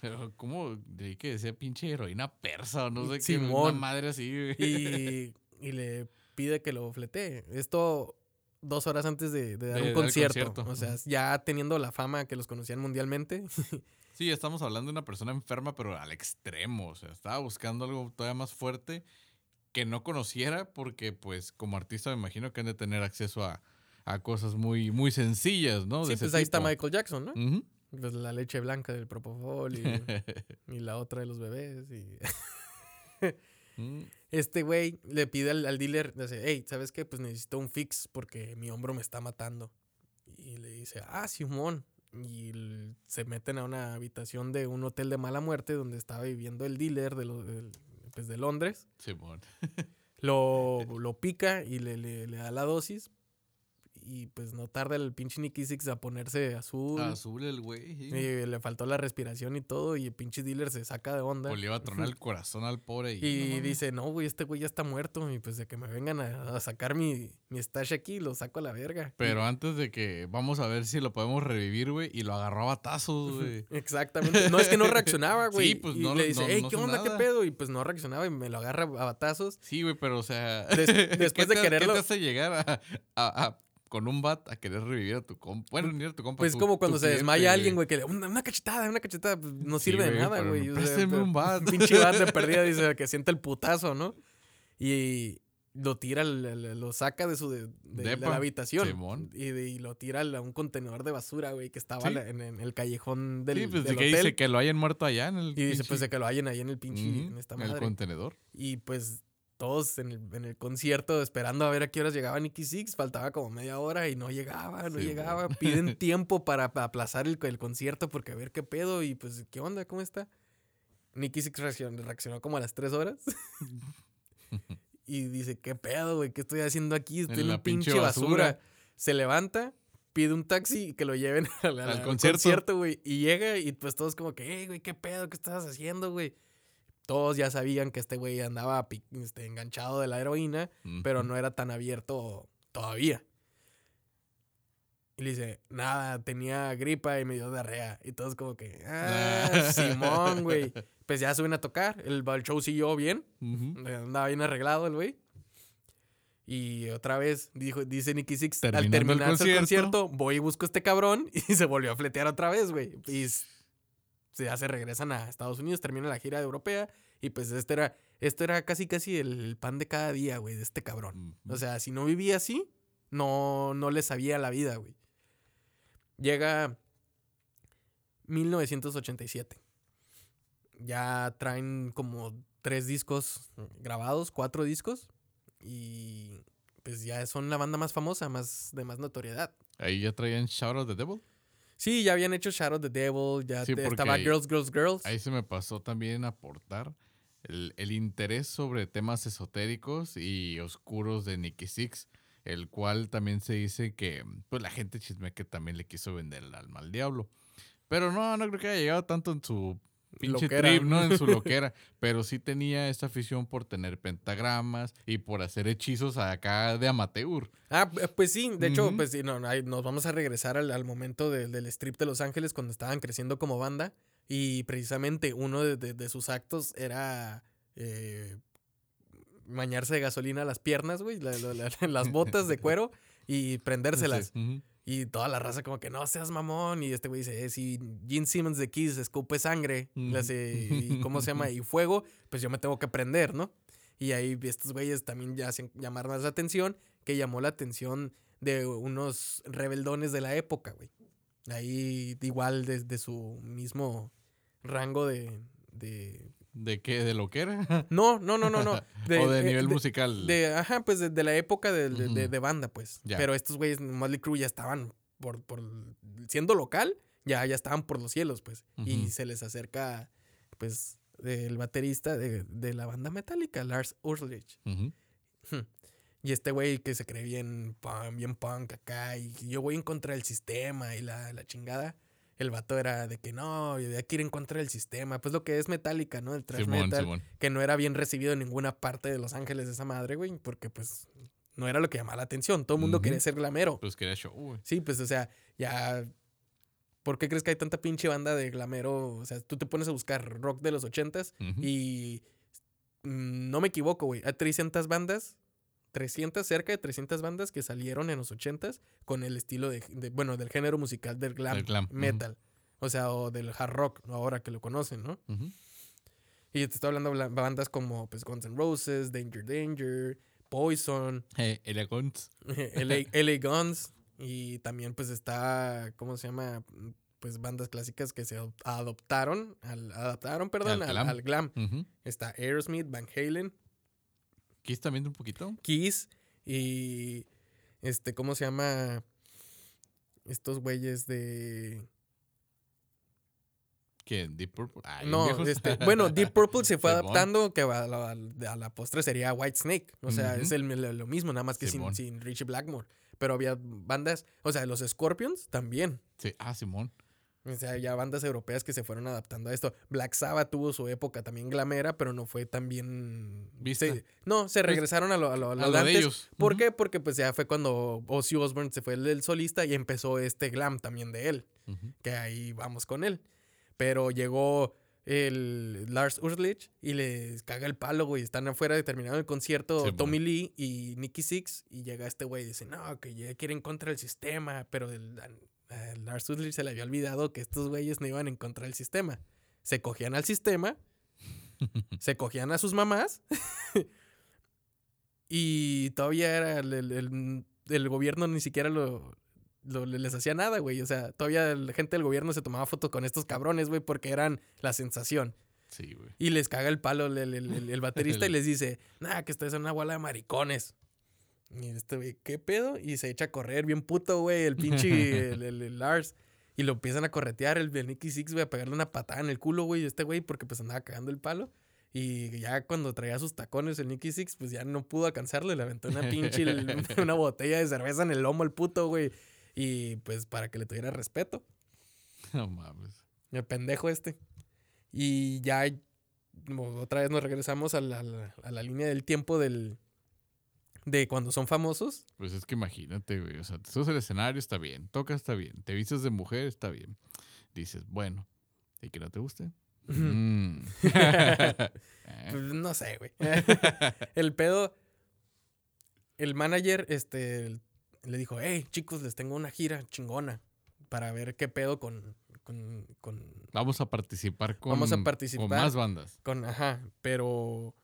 Pero, ¿cómo? De que decía pinche heroína persa o no sé qué. Simón. Una madre así. Y, y le pide que lo fletee. Esto dos horas antes de, de dar De un dar concierto. O sea, ya teniendo la fama que los conocían mundialmente. Sí, estamos hablando de una persona enferma, pero al extremo. O sea, estaba buscando algo todavía más fuerte que no conociera, porque, pues, como artista me imagino que han de tener acceso a, a cosas muy, muy sencillas, ¿no? De sí, ese pues ahí está. Michael Jackson, ¿no? Pues la leche blanca del Propofol y, y la otra de los bebés. Y... Mm, Este güey le pide al, al dealer, dice, hey, ¿sabes qué? Pues necesito un fix porque mi hombro me está matando. Y le dice, ah, Simón. Y se meten a una habitación de un hotel de mala muerte donde estaba viviendo el dealer de, lo- del- pues, de Londres. Simón. Lo, lo pica y le, le- le da la dosis. Y pues no tarda el pinche Nicky Six a ponerse azul. Azul el güey. sí. Y le faltó la respiración y todo. Y el pinche dealer se saca de onda. O le iba a tronar el corazón al pobre. Y, Y no mames. dice, no, güey, este güey ya está muerto. Y pues de que me vengan a, a sacar mi, mi stash aquí, lo saco a la verga. Pero antes de que vamos a ver si lo podemos revivir, güey, y lo agarró a batazos, güey. Exactamente. No es que no reaccionaba, güey. Sí, pues, y no- le dice, no- hey, ¿qué onda? ¿Qué pedo? Y pues no reaccionaba y me lo agarra a batazos. Sí, güey, pero o sea. Des- después ¿qué de quererlo- ¿Qué te hace llegar a, a- a- con un bat a querer revivir a tu compa? Bueno, ni a tu compa. Pues tu- como cuando se cliente, desmaya alguien, güey, que le, una, una cachetada, una cachetada, pues, no Sí, sirve de nada, güey. présteme un bat. pinche bat de perdida, dice, que siente el putazo, ¿no? Y lo tira, lo saca de su de, de- de Depa, la habitación. Y, y lo tira a un contenedor de basura, güey, que estaba Sí. en, en el callejón del, Sí, pues del de que hotel. dice que lo hayan muerto allá en el. y dice, pues, de que lo hayan ahí en el pinche, Ujú, en esta en el contenedor. Y pues todos en el, en el concierto esperando a ver a qué horas llegaba Nicky Six. Faltaba como media hora y no llegaba, no Sí, llegaba. Piden tiempo para pa- aplazar el, el concierto porque a ver qué pedo y pues qué onda, cómo está. Nicky Six reaccionó, reaccionó como a las tres horas. y dice, ¿qué pedo, güey? ¿Qué estoy haciendo aquí? Estoy en, la un pinche basura. basura. Se levanta, pide un taxi y que lo lleven al, al- Al al concierto. güey. Y llega y pues todos como que, hey, güey, ¿qué pedo? ¿Qué estás haciendo, güey? Todos ya sabían que este güey andaba este, enganchado de la heroína, pero Ujú. no era tan abierto todavía. Y le dice, nada, tenía gripa y me dio diarrea. Y todos como que, ah, Simón, güey. Pues ya suben a tocar. El, el show siguió bien. Ujú. Andaba bien arreglado el güey. Y otra vez dijo, dice Nicky Six, al Terminando el terminarse el concierto, concierto. voy y busco a este cabrón y se volvió a fletear otra vez, güey. Y ya se regresan a Estados Unidos, termina la gira europea y pues este era, esto era casi casi el, pan de cada día, güey, de este cabrón. O sea, si no vivía así, no, no le sabía la vida, güey. Llega 1987. Ya traen como tres discos grabados, cuatro discos. Y pues ya son la banda más famosa, más de más notoriedad. Ahí ya traían Shout Out the Devil. Sí, ya habían hecho Shadow the Devil, ya Sí, te- porque estaba ahí- Girls, Girls, Girls. Ahí se me pasó también aportar el, el interés sobre temas esotéricos y oscuros de Nicky Six, el cual también se dice que pues la gente chisme que también le quiso vender el alma al diablo. Pero no, no creo que haya llegado tanto en su pinche Loquera. trip, ¿no? En su loquera. Pero sí tenía esta afición por tener pentagramas y por hacer hechizos acá de amateur. Ah, p- pues sí, de hecho, pues sí, no, nos vamos a regresar al, al momento del- del strip de Los Ángeles cuando estaban creciendo como banda y precisamente uno de, de- de sus actos era eh, bañarse de gasolina las piernas, güey, la- la- la- las botas de cuero y prendérselas. Sí. Y toda la raza como que no seas mamón. Y este güey dice, eh, si Gene Simmons de Kiss escupe sangre, le hace, y ¿cómo se llama? Y fuego, pues yo me tengo que prender, ¿no? Y ahí estos güeyes también ya hacen llamar más la atención, que llamó la atención de unos rebeldones de la época, güey. Ahí igual desde su mismo rango de... de... ¿De qué? ¿De loquera? No, no, no, no, no. o de eh, nivel musical. de, ajá, pues de, la época de, de- banda, pues. Ya. Pero estos güeyes, Motley Crue, ya estaban por, por siendo local, ya, ya estaban por los cielos, pues. Y se les acerca, pues, el baterista de, de la banda metálica, Lars Ulrich. Ujú. Y este güey que se cree bien punk, bien punk acá, y yo voy en contra del sistema y la, la chingada. El vato era de que no, yo ya quiero en contra del sistema. Pues lo que es metálica, ¿no? El thrash metal. Simón. Que no era bien recibido en ninguna parte de Los Ángeles esa madre, güey. Porque pues no era lo que llamaba la atención. Todo el mundo quería ser glamero. Pues quería show, güey. Sí, pues o sea, ya... ¿Por qué crees que hay tanta pinche banda de glamero? O sea, tú te pones a buscar rock de los ochentas y mm, no me equivoco, güey. Hay 300 bandas, 300, cerca de 300 bandas que salieron en los 80s con el estilo de, de- bueno, del género musical del glam, Del glam, ujú. metal. O sea, o del hard rock, ahora que lo conocen, ¿no? Y te estoy hablando de bandas como pues, Guns N' Roses, Danger Danger, Poison, Eh, Elegant. LA, LA Guns. Y también pues está, ¿cómo se llama? Pues bandas clásicas que se adop- adoptaron, al, adaptaron, perdón, Al al, glam. al glam. Ujú. Está Aerosmith, Van Halen, Kiss también un poquito. Kiss y este, ¿cómo se llama? Estos güeyes de... que Deep Purple. Ay, No, este, bueno, Deep Purple se fue Simón. adaptando, que a la, a la postre sería White Snake. O sea, es el, lo mismo, nada más que sin, sin Richie Blackmore. Pero había bandas, o sea, los Scorpions también. Sí, ah, Simón. O sea, ya bandas europeas que se fueron adaptando a esto. Black Sabbath tuvo su época también glamera, pero no fue tan bien... Vista. se- no, se regresaron a lo, a lo, a lo A de antes. ellos. ¿Por qué? Porque pues ya fue cuando Ozzy Osbourne se fue el, el solista y empezó este glam también de él. Que ahí vamos con él. Pero llegó el Lars Ulrich y les caga el palo, güey. Están afuera de terminar el concierto Sí, Tommy Lee y Nicky Six. Y llega este güey y dice, no, que ya quieren contra el sistema. Pero el, a Lars Ulrich se le había olvidado que estos güeyes no iban en contra del sistema. Se cogían al sistema, se cogían a sus mamás. y todavía era el, el- el- el gobierno ni siquiera lo, lo- les hacía nada, güey. O sea, todavía la gente del gobierno se tomaba fotos con estos cabrones, güey, porque eran la sensación. Sí, güey. Y les caga el palo el, el- el- el baterista y El- les dice, nah, que ustedes son una bola de maricones. Y este güey, ¿qué pedo? Y se echa a correr bien puto, güey, el pinche el, el- el Lars. Y lo empiezan a corretear el, el Nicky Six, güey, a pegarle una patada en el culo, güey, este güey, porque pues andaba cagando el palo. Y ya cuando traía sus tacones el Nicky Six, pues ya no pudo alcanzarle, le aventó una pinche, una botella de cerveza en el lomo al puto, güey. Y pues para que le tuviera respeto. No mames. El pendejo este. Y ya otra vez nos regresamos a la, a la- a la línea del tiempo del de cuando son famosos. Pues es que imagínate, güey. O sea, te subes al escenario, está bien. Tocas, está bien. Te vistes de mujer, está bien. Dices, bueno. ¿Y que no te guste? Mm. Pues, no sé, güey. el pedo. El manager este, le dijo, hey, chicos, les tengo una gira chingona para ver qué pedo con. con, con, Vamos a participar con, Vamos a con participar. más bandas. con ajá, pero.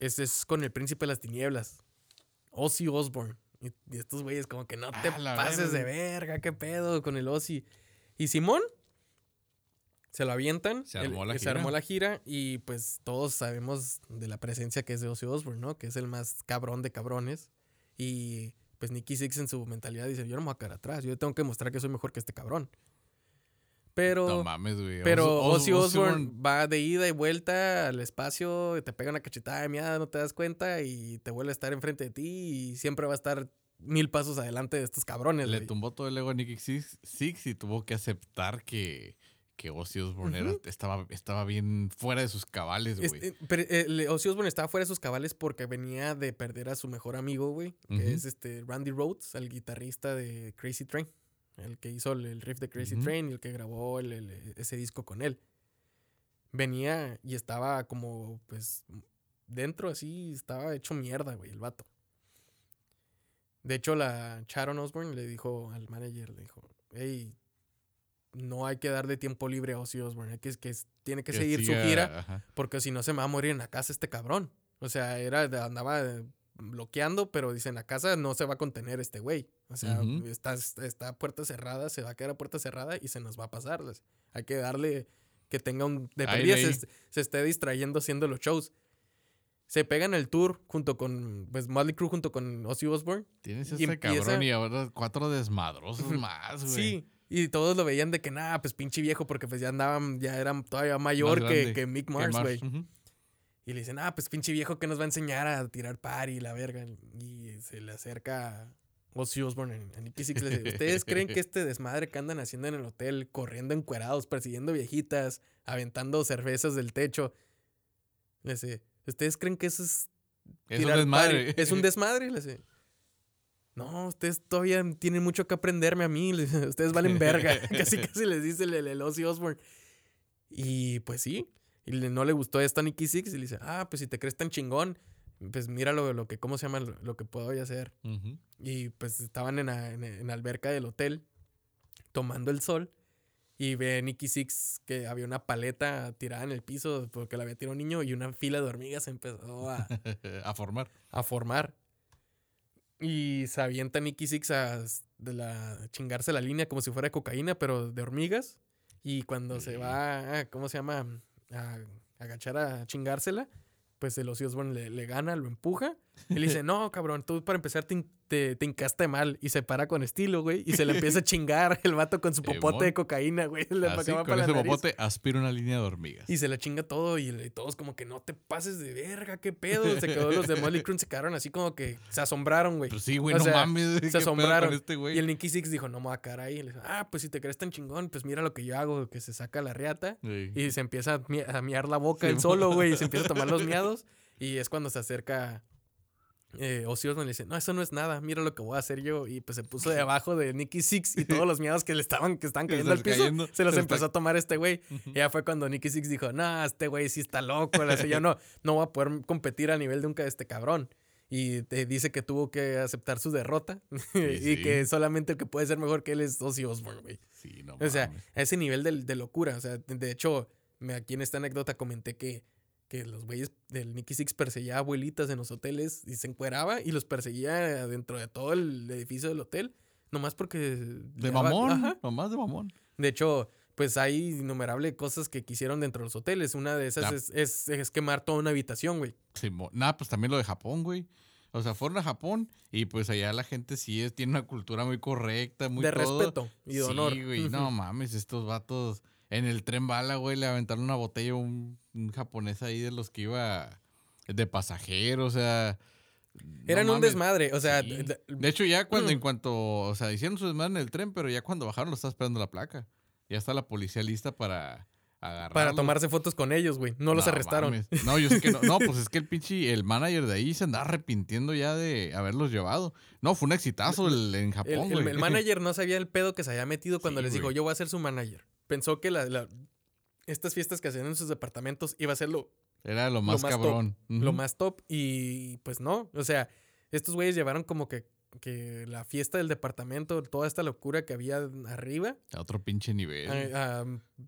Ese es con el príncipe de las tinieblas. Ozzy Osbourne. Y, y estos güeyes, como que no te Ah, pases de verga. verga, qué pedo con el Ozzy. Y Simón se lo avientan. Se armó la se gira. armó la gira y pues todos sabemos de la presencia que es de Ozzy Osbourne, ¿no? Que es el más cabrón de cabrones. Y pues Nicky Six en su mentalidad dice, yo no me voy a quedar atrás, yo tengo que mostrar que soy mejor que este cabrón. Pero... No mames, güey. Pero Oz- Ozzy Oz- Osbourne va de ida y vuelta al espacio, te pega una cachetada de mierda, no te das cuenta y te vuelve a estar enfrente de ti y siempre va a estar mil pasos adelante de estos cabrones. Le güey. tumbó todo el ego a Nicky Six, Six y tuvo que aceptar que, que Ozzy Osbourne era- estaba, estaba bien fuera de sus cabales, güey. Este, pero, eh, Ozzy Osbourne estaba fuera de sus cabales porque venía de perder a su mejor amigo, güey, que es este Randy Rhodes, el guitarrista de Crazy Train, el que hizo el, el riff de Crazy. Train y el que grabó el- el- ese disco con él. Venía y estaba como, pues, dentro así, estaba hecho mierda, güey, el vato. De hecho, la Sharon Osbourne le dijo al manager, le dijo, hey, no hay que darle tiempo libre a Ozzy Osbourne, hay que, que tiene que, seguir siga- su gira ajá. porque si no se me va a morir en la casa este cabrón. O sea, era, andaba bloqueando, pero dice, en la casa no se va a contener este güey. O sea, Ujú. está, está a puerta cerrada, se va a quedar a puerta cerrada y se nos va a pasar. Hay que darle que tenga un... De se, esté distrayendo haciendo los shows. Se pegan el tour junto con, pues, Motley Crue junto con Ozzy Osbourne. Tienes empieza- cabrón y ahora cuatro desmadrosos más, güey. Sí, Y todos lo veían de que, nada, pues pinche viejo, porque pues ya andaban, ya eran todavía mayor que, que Mick Mars, güey. Y le dicen, ah, pues pinche viejo que nos va a enseñar a tirar par y la verga. Y se le acerca Ozzy Osbourne a Nicky Six. Le dice, ¿ustedes creen que este desmadre que andan haciendo en el hotel, corriendo encuerados, persiguiendo viejitas, aventando cervezas del techo? Le dice, ¿ustedes creen que eso es Es un desmadre. party? Es un desmadre, le dice. No, ustedes todavía tienen mucho que aprenderme a mí. Ustedes valen verga. casi casi les dice el, el Ozzy Osbourne. Y pues sí. Y le- no le gustó esto a Nicky Six. Y le dice, ah, pues si te crees tan chingón, pues mira lo, lo que, ¿cómo se llama? Lo, lo que puedo hoy hacer. Y pues estaban en la, en, alberca del hotel, tomando el sol. Y ve a Nicky Six que había una paleta tirada en el piso porque la había tirado un niño y una fila de hormigas empezó a, a formar. a formar. Y se avienta Nicky Six a, de la, a chingarse la línea como si fuera cocaína, pero de hormigas. Y cuando se va, a, ¿cómo se llama? A, agachar a chingársela, pues el Ozzy Osbourne le, le gana, lo empuja. Y le dice, no, cabrón, tú para empezar te, te, te mal. Y se para con estilo, güey. Y se le empieza a chingar el vato con su popote de cocaína, güey. Le Así, va con para ese popote aspira una línea de hormigas. Y se la chinga todo y, y todos como que no te pases de verga, qué pedo. Se quedó los de Molly Cruz, se quedaron así como que se asombraron, güey. Pues sí, güey, O no sea, mames. ¿qué se asombraron. Este? Y el Nicky Six dijo, no me voy a quedar ahí. Y le dijo, ah, pues si te crees tan chingón, pues mira lo que yo hago, que se saca la riata. Sí. Y se empieza a, mi- a miar la boca Sí, él solo, güey. Y se empieza a tomar los miados. Y es cuando se acerca eh, le dice, no, eso no es nada, mira lo que voy a hacer yo. Y pues se puso debajo de Nicky Six y todos los miados que le estaban, que estaban Que cayendo al están piso, cayendo, se los se empezó está- a tomar este güey. Y ya fue cuando Nicky Six dijo, no, este güey sí está loco. Le dice, yo no, no voy a poder competir a nivel de un este cabrón. Y te dice que tuvo que aceptar su derrota y sí. que solamente el que puede ser mejor que él es Ozzy Osbourne, güey. Sí, no O sea, a ese nivel de, de locura. O sea, de- hecho, aquí en esta anécdota comenté que, que los güeyes del Nicky Six perseguía abuelitas en los hoteles y se encueraba y los perseguía dentro de todo el edificio del hotel. Nomás porque... De mamón, Ajá. nomás de mamón. De hecho, pues hay innumerables cosas que quisieron dentro de los hoteles. Una de esas es, es, es quemar toda una habitación, güey. Simón. Nah, pues también lo de Japón, güey. O sea, fueron a Japón y pues allá la gente sí es, tiene una cultura muy correcta, muy De todo. respeto y de honor. Sí, güey. No mames, estos vatos en el tren bala, güey, le aventaron una botella a un, un japonés ahí de los que iba de pasajero, o sea. no Eran un mames. desmadre. O sea, Sí. de- hecho, ya cuando, en cuanto, o sea, hicieron su desmadre en el tren, pero ya cuando bajaron lo estaba esperando la placa. Ya está la policía lista para agarrar. para tomarse fotos con ellos, güey. No los arrestaron. No, yo sé que no. No, pues es que el pinche, el manager de ahí se andaba arrepintiendo ya de haberlos llevado. No, fue un exitazo el, en Japón, el- güey. el manager no sabía el pedo que se había metido cuando Sí, les dijo, yo voy a ser su manager. Pensó que la, la- estas fiestas que hacían en sus departamentos iba a ser lo, Era lo más, más top, cabrón. lo más top. Y pues no. O sea, estos güeyes llevaron como que, que la fiesta del departamento, toda esta locura que había arriba, A otro pinche nivel. a, a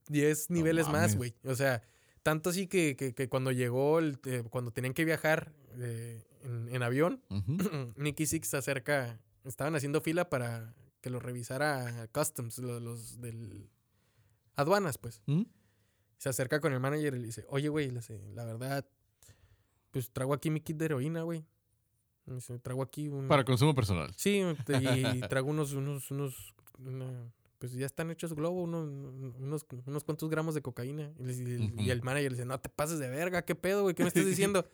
10 niveles más, güey. O sea, tanto así que, que- que cuando llegó, el, eh, cuando tenían que viajar eh, en, en avión, Ujú. Nicky Six se acerca, estaban haciendo fila para que lo revisara Customs, lo- los, del aduanas, pues. Ujú. Se acerca con el manager y le dice, oye, güey, la verdad, pues traigo aquí mi kit de heroína, güey. Traigo aquí un... Para consumo personal. Sí, te- y traigo unos, unos, unos, una- pues ya están hechos globo, unos, unos, unos cuantos gramos de cocaína. Y, y y el manager le dice, no te pases de verga, ¿qué pedo, güey? ¿Qué me estás diciendo?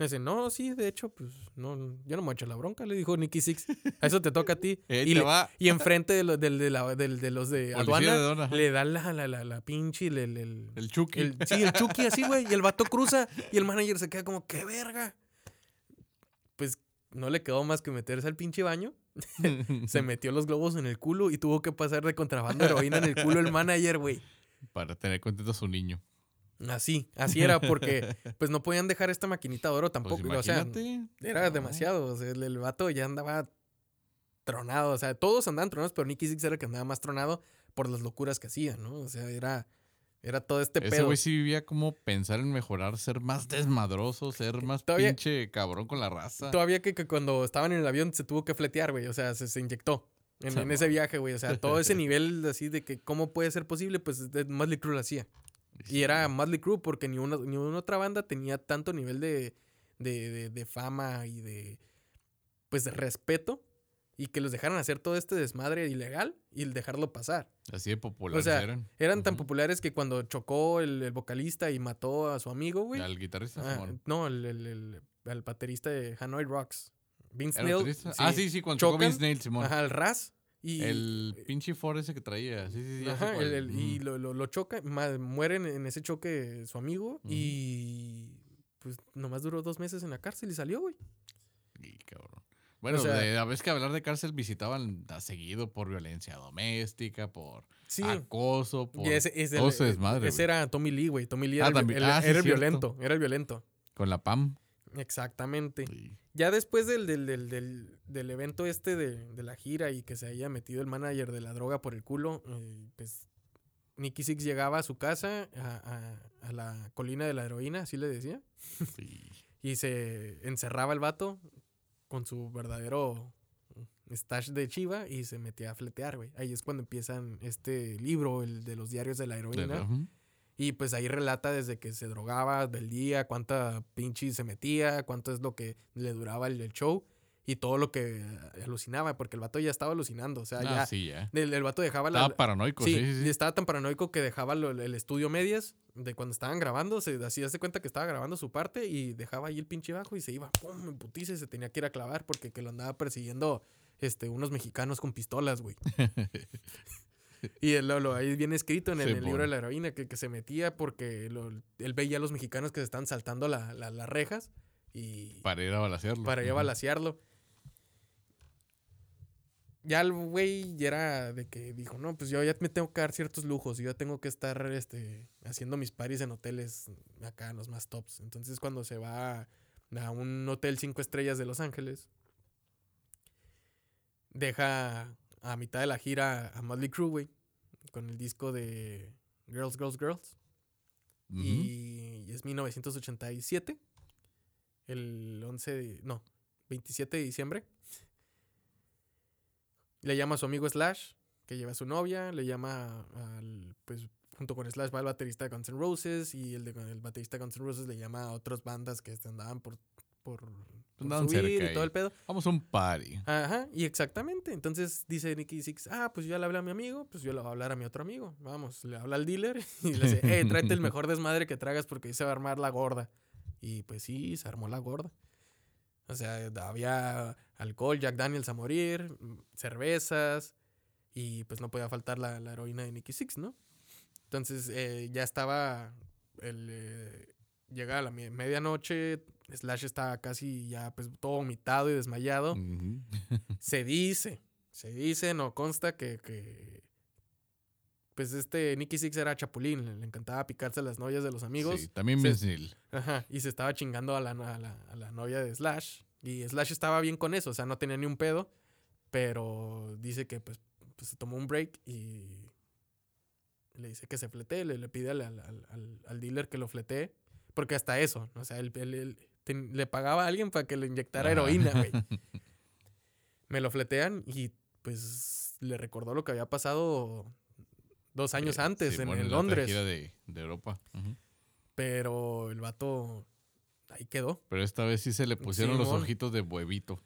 Le dice, no, sí, de hecho, pues, no, yo no me echar la bronca, le dijo Nicky Six. A eso te toca a ti. Eh, y, le- va. y enfrente de, lo- del- de, la- de los de aduana, le dan la, la, la, la pinche, el, el, el- El Chucky. el- sí, el Chucky así, güey. Y el vato cruza y el manager se queda como, ¡qué verga! Pues no le quedó más que meterse al pinche baño. Se metió los globos en el culo y tuvo que pasar de contrabando heroína en el culo el manager, güey. Para tener contento a su niño. Así, así era porque pues no podían dejar esta maquinita de oro Pues tampoco. o sea, era No. demasiado. O sea, el, el vato ya andaba tronado. O sea, todos andaban tronados, pero Nicky Six era el que andaba más tronado por las locuras que hacía, ¿no? O sea, era, era todo este Ese pedo. güey sí vivía como pensar en mejorar, ser más desmadroso, ser más Todavía- pinche cabrón con la raza. Todavía que, que cuando estaban en el avión se tuvo que fletear, güey. O sea, se, se inyectó en, en ese viaje, güey. O sea, todo ese nivel así de que cómo puede ser posible, pues Motley Crue lo hacía. Y era Motley Crue porque ni una, ni una otra banda tenía tanto nivel de, de, de- de fama y de, pues, de respeto. y que los dejaran hacer todo este desmadre ilegal y dejarlo pasar. Así de populares O sea, eran. Eran tan populares que cuando chocó el, el vocalista y mató a su amigo, güey. Al guitarrista, ah, Simón. no, el, el, el- el baterista de Hanoi Rocks. Vince ¿Era Neil. Ah, sí, sí, cuando chocó Vince Neil, Simón. Ajá, el Raz. Y, El pinche Ford ese que traía. Sí, sí, sí. Ajá, el- y lo, lo, lo choca, ma- mueren en ese choque su amigo y pues nomás duró dos meses en la cárcel y salió, güey. Y, cabrón. Bueno, sea- de, a veces que hablar de cárcel visitaban a seguido por violencia doméstica, por Sí. acoso, por ese, ese- todo ese desmadre. ese güey. era Tommy Lee, güey. Tommy Lee Ah, era, el, vi- también. el- Ah, sí, era el cierto. violento, era el violento. Con la PAM. Exactamente. Sí. Ya después del, del, del, del, del evento este de, de la gira y que se haya metido el manager de la droga por el culo, eh, pues Nicky Six llegaba a su casa, a, a- a la colina de la heroína, así le decía, Sí. y se encerraba el vato con su verdadero stash de chiva y se metía a fletear, güey. Ahí es cuando empiezan este libro, el de los diarios de la De heroína. Y pues ahí relata desde que se drogaba del día, cuánta pinche se metía, cuánto es lo que le duraba el, el show y todo lo que alucinaba, porque el vato ya estaba alucinando. O sea, Ah, ya. sí, ya. El, el vato dejaba la. Estaba paranoico, sí, sí, sí, estaba tan paranoico que dejaba lo- el estudio medias de cuando estaban grabando. Se hacía de cuenta que estaba grabando su parte y dejaba ahí el pinche bajo y se iba, pum, en putiza y se tenía que ir a clavar porque que lo andaba persiguiendo este, unos mexicanos con pistolas, güey. Y él, lo, lo- ahí viene escrito en el, Sí, el libro de la heroína que, que se metía porque lo- él veía a los mexicanos que se estaban saltando la- la- las rejas y Para ir a balasearlo. para ir a balasearlo. Ya el güey ya era de que dijo, no, pues yo ya me tengo que dar ciertos lujos, yo ya tengo que estar este, haciendo mis paris en hoteles acá, en los más tops. Entonces cuando se va a un hotel cinco estrellas de Los Ángeles, deja a mitad de la gira a Motley Crue, güey, con el disco de Girls, Girls, Girls. Ujú. Y es 1987. El 11 de, no, 27 de diciembre. Le llama a su amigo Slash, que lleva a su novia. Le llama al, pues, junto con Slash va el baterista de Guns N' Roses. Y el, de, el baterista de Guns N' Roses le llama a otras bandas que andaban por, por Andaban subir cerca y todo ahí. el pedo. Vamos a un party. Ajá, y exactamente. Entonces dice Nicky Six, ah, pues yo ya le hablé a mi amigo, pues yo le voy a hablar a mi otro amigo. Vamos, le habla al dealer y le dice, eh, tráete el mejor desmadre que tragas porque ahí se va a armar la gorda. Y pues sí, se armó la gorda. O sea, había alcohol, Jack Daniels a morir, cervezas, y pues no podía faltar la, la heroína de Nicky Six, ¿no? Entonces eh, ya estaba, el, eh, llega a la me- medianoche, Slash está casi ya pues todo vomitado y desmayado. Se dice, se dice, no consta que, que pues este Nicky Six era chapulín, le, encantaba picarse a las novias de los amigos. Sí, también Neil. Ajá, y se estaba chingando a la, a, la, a la novia de Slash. Y Slash estaba bien con eso, o sea, no tenía ni un pedo, pero dice que pues, pues se tomó un break y le dice que se fletee, le, le pide al, al- al- al dealer que lo fletee, porque hasta eso, o sea, él, él- él le pagaba a alguien para que le inyectara heroína, güey. Me lo fletean y pues le recordó lo que había pasado dos años Eh, antes en, en la Londres, gira de, de Europa. Pero el vato ahí quedó. Pero esta vez sí se le pusieron los ojitos de huevito.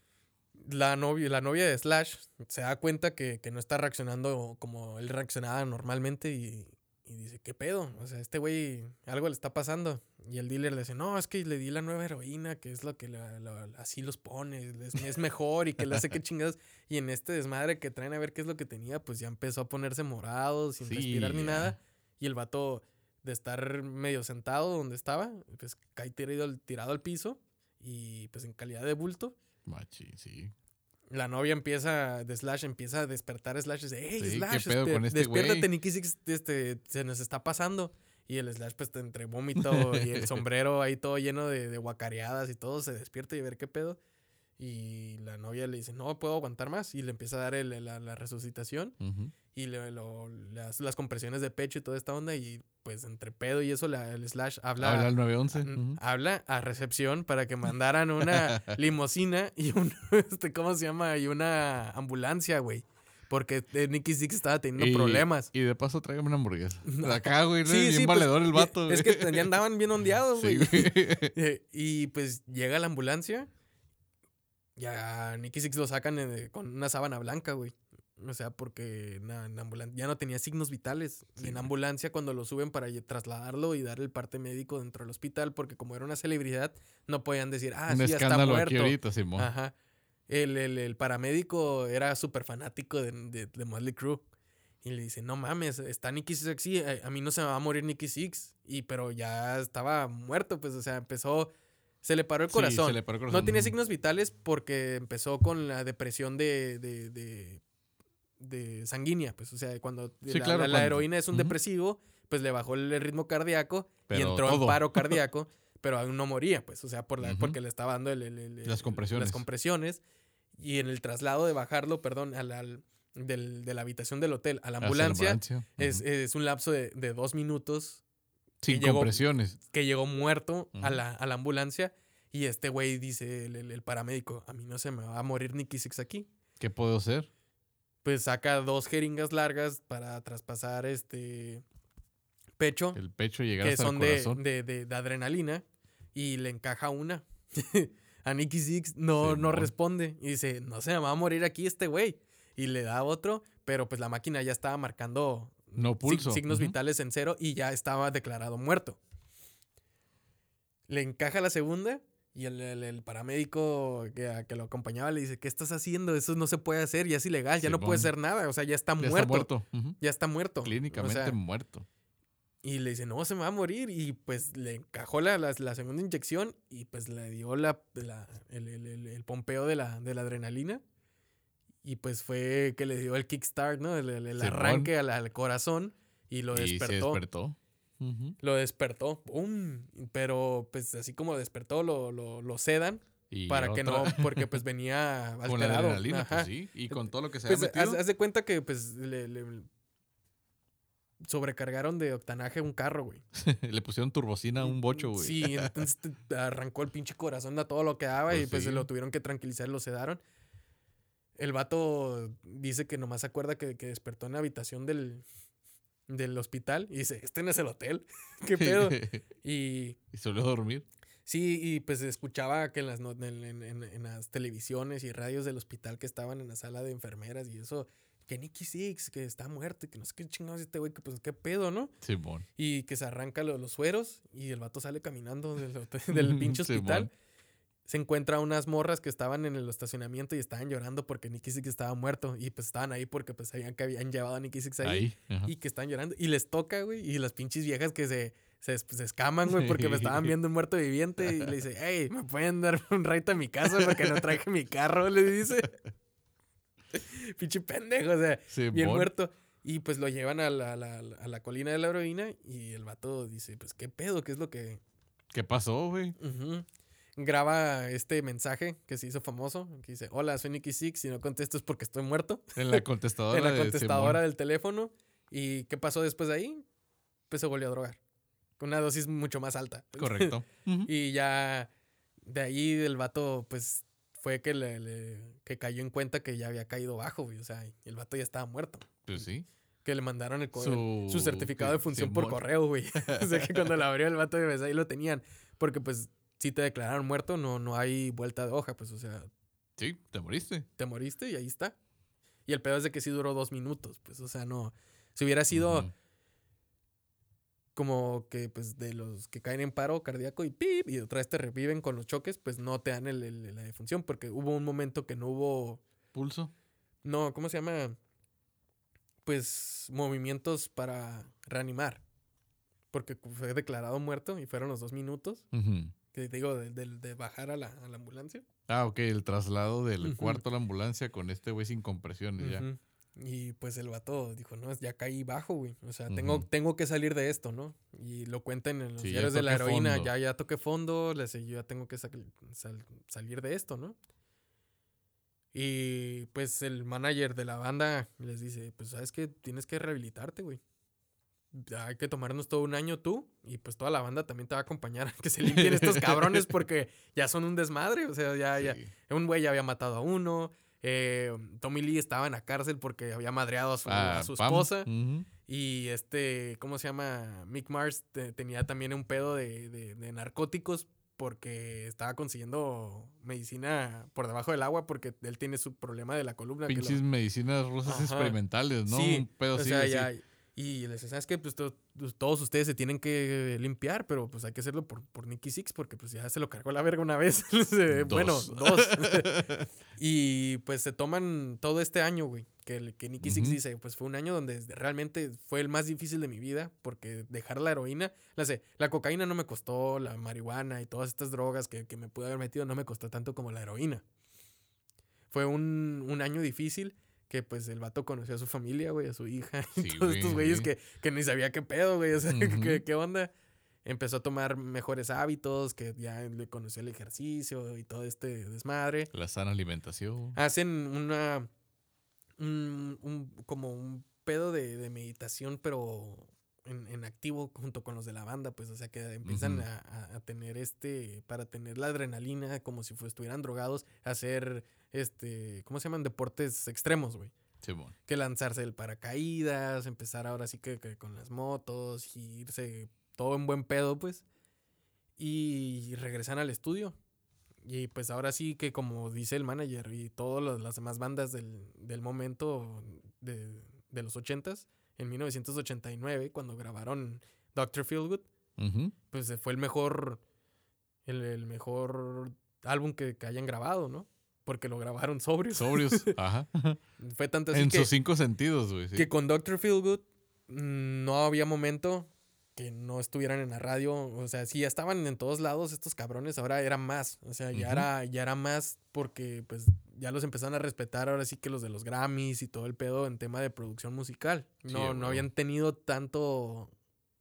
la novia, la novia de Slash se da cuenta que, que no está reaccionando como él reaccionaba normalmente y, y dice, ¿qué pedo? O sea, este güey, algo le está pasando. Y el dealer le dice, no, es que le di la nueva heroína, que es lo que la- la- así los pone, es, es mejor y que le hace que chingados. Y en este desmadre que traen a ver qué es lo que tenía, pues ya empezó a ponerse morado, sin Sí, respirar ni nada. Y el vato, de estar medio sentado donde estaba, pues cae tirado, tirado al piso y pues en calidad de bulto. Machi, sí. La novia empieza, de Slash empieza a despertar a Slash y dice, hey, Sí, ¿qué Slash, con este despiértate, güey?" Nicky Six, este, se nos está pasando. Y el Slash, pues, entre vómito y el sombrero ahí todo lleno de, de guacareadas y todo, se despierta y ver qué pedo. Y la novia le dice, no puedo aguantar más. Y le empieza a dar el- la, la resucitación. Y le, lo- las, las compresiones de pecho y toda esta onda. Y pues, entre pedo y eso, la- el Slash habla, Habla al 911. N- ujú. Habla a recepción para que mandaran una limusina y un, este, ¿cómo se llama? Y una ambulancia, güey. Porque eh, Nicky Six estaba teniendo Y- problemas. Y de paso tráigame una hamburguesa. De acá, güey, Sí, bien sí, pues, valedor el y- vato. Es güey. que andaban bien ondeados, Sí, güey. Eh, y pues llega la ambulancia ya Nicky Six lo sacan eh, con una sábana blanca, güey. O sea, porque na- en ambulancia ya no tenía signos vitales. Sí. Y en ambulancia, cuando lo suben para trasladarlo y dar el parte médico dentro del hospital, porque como era una celebridad, no podían decir, ah, Un sí, ya está escándalo aquí muerto. ahorita, Simón. Ajá. El, el- el paramédico era súper fanático de, de, de Motley Crue. Y le dice, no mames, está Nicky Six aquí, a, a mí no se me va a morir Nicky Six. Y pero ya estaba muerto, pues, o sea, empezó, se le paró el Sí, corazón. se le paró el No corazón. tenía Ujú. signos vitales porque empezó con la depresión de, de, de, de sanguínea, pues, o sea, cuando Sí, la, claro, la- la cuando- heroína es un depresivo, pues le bajó el ritmo cardíaco y entró todo. en paro cardíaco, pero aún no moría, pues, o sea, por la, porque le estaba dando el- el- el- Las compresiones. las compresiones. Y en el traslado de bajarlo, perdón, al, al- del- de la habitación del hotel a la ambulancia, ambulancia. es, es un lapso de, de dos minutos Sin compresiones. que llegó muerto a, la, a la ambulancia. Y este güey dice, el, el- el paramédico, a mí no se me va a morir Nicky Six aquí. ¿Qué puedo hacer? Pues saca dos jeringas largas para traspasar este pecho, El pecho llegar que hasta son de, corazón. de, de- de adrenalina, y le encaja una. a Nicky Six no, no responde. Y dice, no se me va a morir aquí este güey. Y le da otro, pero pues la máquina ya estaba marcando No pulso. signos vitales en cero y ya estaba declarado muerto. Le encaja la segunda y el, el- el paramédico que, que lo acompañaba le dice, ¿qué estás haciendo? Eso no se puede hacer, ya es ilegal, ya no puede Simón. hacer nada, o sea, ya está Ya muerto. está muerto. Ujú. Ya está muerto. O Clínicamente sea, muerto. y le dice, no, se me va a morir. Y pues le encajó la, la- la segunda inyección y pues le dio la, la- el, el- pompeo de la, de la adrenalina. Y pues fue que le dio el kickstart, ¿no? El, arranque al, al corazón y lo y se despertó. Lo despertó, ¡pum! Pero pues así como despertó, lo, lo, lo sedan Y para que no, porque pues venía alterado. Con la adrenalina, pues sí. Y con todo lo que se Pues había metido. haz de cuenta que pues le, le- sobrecargaron de octanaje un carro, güey. Le pusieron turbocina a un bocho, güey. Sí, entonces arrancó el pinche corazón a todo lo que daba y Pues pues sí. lo tuvieron que tranquilizar, lo sedaron. El vato dice que nomás se acuerda que, que despertó en la habitación del, del hospital y dice, este no es el hotel, qué pedo. Y y a dormir. sí, y pues escuchaba que en las, en, en- en- en las televisiones y radios del hospital que estaban en la sala de enfermeras y eso, que Nicky Six, que está muerto y que no sé qué chingados este güey, que pues qué pedo, ¿no? Simón. y que se arranca lo- los sueros y el vato sale caminando del, hotel- del pinche hospital. Se encuentra unas morras que estaban en el estacionamiento y estaban llorando porque Nicky Six estaba muerto y pues estaban ahí porque pues sabían que habían llevado a Nicky Six ahí, Ahí. y que estaban llorando y les toca, güey, y las pinches viejas que se, se, es- se escaman, güey, porque me estaban viendo un muerto viviente y le dice, hey, ¿me pueden dar un ride a mi casa porque no traje mi carro? Le dice. Pinche pendejo, o sea, bien muerto. Y pues lo llevan a la, a la- a la colina de la heroína y el vato dice, pues qué pedo, qué es lo que... ¿Qué pasó, güey? Ujú. Graba este mensaje que se hizo famoso, que dice, hola, soy Nicky Six, si no contesto es porque estoy muerto. En la contestadora. en la contestadora del teléfono. ¿Y qué pasó después de ahí? Pues se volvió a drogar. Con una dosis mucho más alta. Correcto. Y ya de ahí el vato, pues fue que, le, le- que cayó en cuenta que ya había caído bajo, güey. O sea, el vato ya estaba muerto. Pues sí. Que le mandaron el, Su- su certificado de función por correo, güey. o sea que cuando lo abrió el vato de ahí lo tenían. Porque pues si te declararon muerto, no, no hay vuelta de hoja, pues o sea, Sí, te moriste. te moriste y ahí está. Y el pedo es de que sí duró dos minutos, pues o sea, no. Si hubiera sido como que pues de los que caen en paro cardíaco y pip, y otra vez te reviven con los choques, pues no te dan el- el- la defunción, porque hubo un momento que no hubo, Pulso. no, ¿cómo se llama? Pues movimientos para reanimar, porque fue declarado muerto y fueron los dos minutos, Ujú. Que te digo, de, de- de bajar a la, a la ambulancia. Ah, ok, el traslado del cuarto a la ambulancia con este güey sin compresiones ya. Ujú. Y pues el vato dijo, no, ya caí bajo, güey. O sea, tengo, que salir de esto, ¿no? Y lo cuentan en los Sí, ya diarios de la heroína. fondo. Ya, ya toqué fondo, les yo ya tengo que sal- sal- salir de esto, ¿no? Y pues el manager de la banda les dice, pues sabes que tienes que rehabilitarte, güey. Hay que tomarnos todo un año tú y pues toda la banda también te va a acompañar a que se limpien estos cabrones porque ya son un desmadre. O sea, ya, ya, un güey ya había matado a uno. eh, Tommy Lee estaba en la cárcel porque había madreado a su, a Ah, su esposa. Y este, ¿cómo se llama? Mick Mars te- tenía también un pedo de, de- de narcóticos porque estaba consiguiendo medicina por debajo del agua porque él tiene su problema de la columna. que lo- Pinches medicinas rusas Ajá. experimentales, ¿no? Sí, Un pedo o sea, así. ya- y les decía, ¿sabes qué? Pues to- pues, todos ustedes se tienen que limpiar, pero pues hay que hacerlo por, por Nicky Six porque pues ya se lo cargó la verga una vez. Eh, Bueno, Dos. dos. y pues se toman todo este año, güey. Que, que Nicky Six Ujú. dice, pues fue un año donde realmente fue el más difícil de mi vida porque dejar la heroína, la, sé, la cocaína no me costó, la marihuana y todas estas drogas que, que me pude haber metido no me costó tanto como la heroína. Fue un, un año difícil que pues el vato conoció a su familia, güey, a su hija y Sí, todos estos güey, güeyes que, que ni sabía qué pedo, güey, o sea. ¿qué, qué onda. Empezó a tomar mejores hábitos, que ya le conoció el ejercicio y todo este desmadre. La sana alimentación. Hacen una. Un, un- como un pedo de, de meditación, pero en, en activo junto con los de la banda, pues, o sea, que empiezan a, a- a tener este. Para tener la adrenalina, como si estuvieran drogados, hacer este. ¿Cómo se llaman? Deportes extremos, güey Simón. que lanzarse del paracaídas, empezar ahora sí que, que con las motos, irse todo en buen pedo, pues. Y regresan al estudio. Y pues ahora sí que como dice el manager y todas las demás bandas del, del momento de, de los ochentas, en 1989, cuando grabaron Dr. Feelgood, Ujú. pues fue el mejor, el, el mejor álbum que, que hayan grabado, ¿no? Porque lo grabaron sobrios. Sobrios. Ajá. Fue tanto así en que... sus cinco sentidos, güey. sí. Que con Dr. Feelgood mm, no había momento que no estuvieran en la radio. O sea, sí, ya estaban en todos lados estos cabrones, ahora era más. O sea, ya, era, ya era más porque pues ya los empezaron a respetar ahora sí que los de los Grammys y todo el pedo en tema de producción musical. No, no habían tenido tanto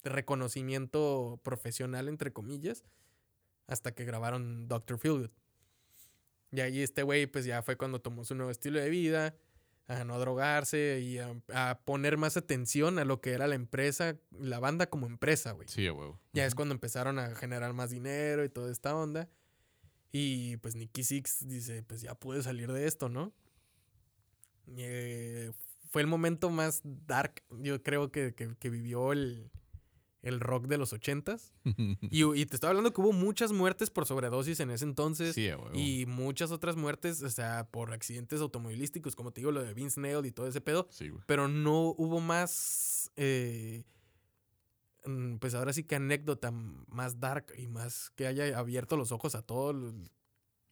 reconocimiento profesional, entre comillas, hasta que grabaron Dr. Feelgood. Y ahí este güey pues ya fue cuando tomó su nuevo estilo de vida, a no drogarse y a, a poner más atención a lo que era la empresa, la banda como empresa, güey. Sí, huevo. Ya es cuando empezaron a generar más dinero y toda esta onda. Y pues Nicky Six dice, pues ya pude salir de esto, ¿no? Y, eh, fue el momento más dark, yo creo que, que- que vivió el, el rock de los ochentas. Y, y te estoy hablando que hubo muchas muertes por sobredosis en ese entonces. sí. Y muchas otras muertes, o sea, por accidentes automovilísticos, como te digo, lo de Vince Neil y todo ese pedo. Sí, güey. Pero no hubo más, eh, mm, pues ahora sí que anécdota más dark y más que haya abierto los ojos a todo. el-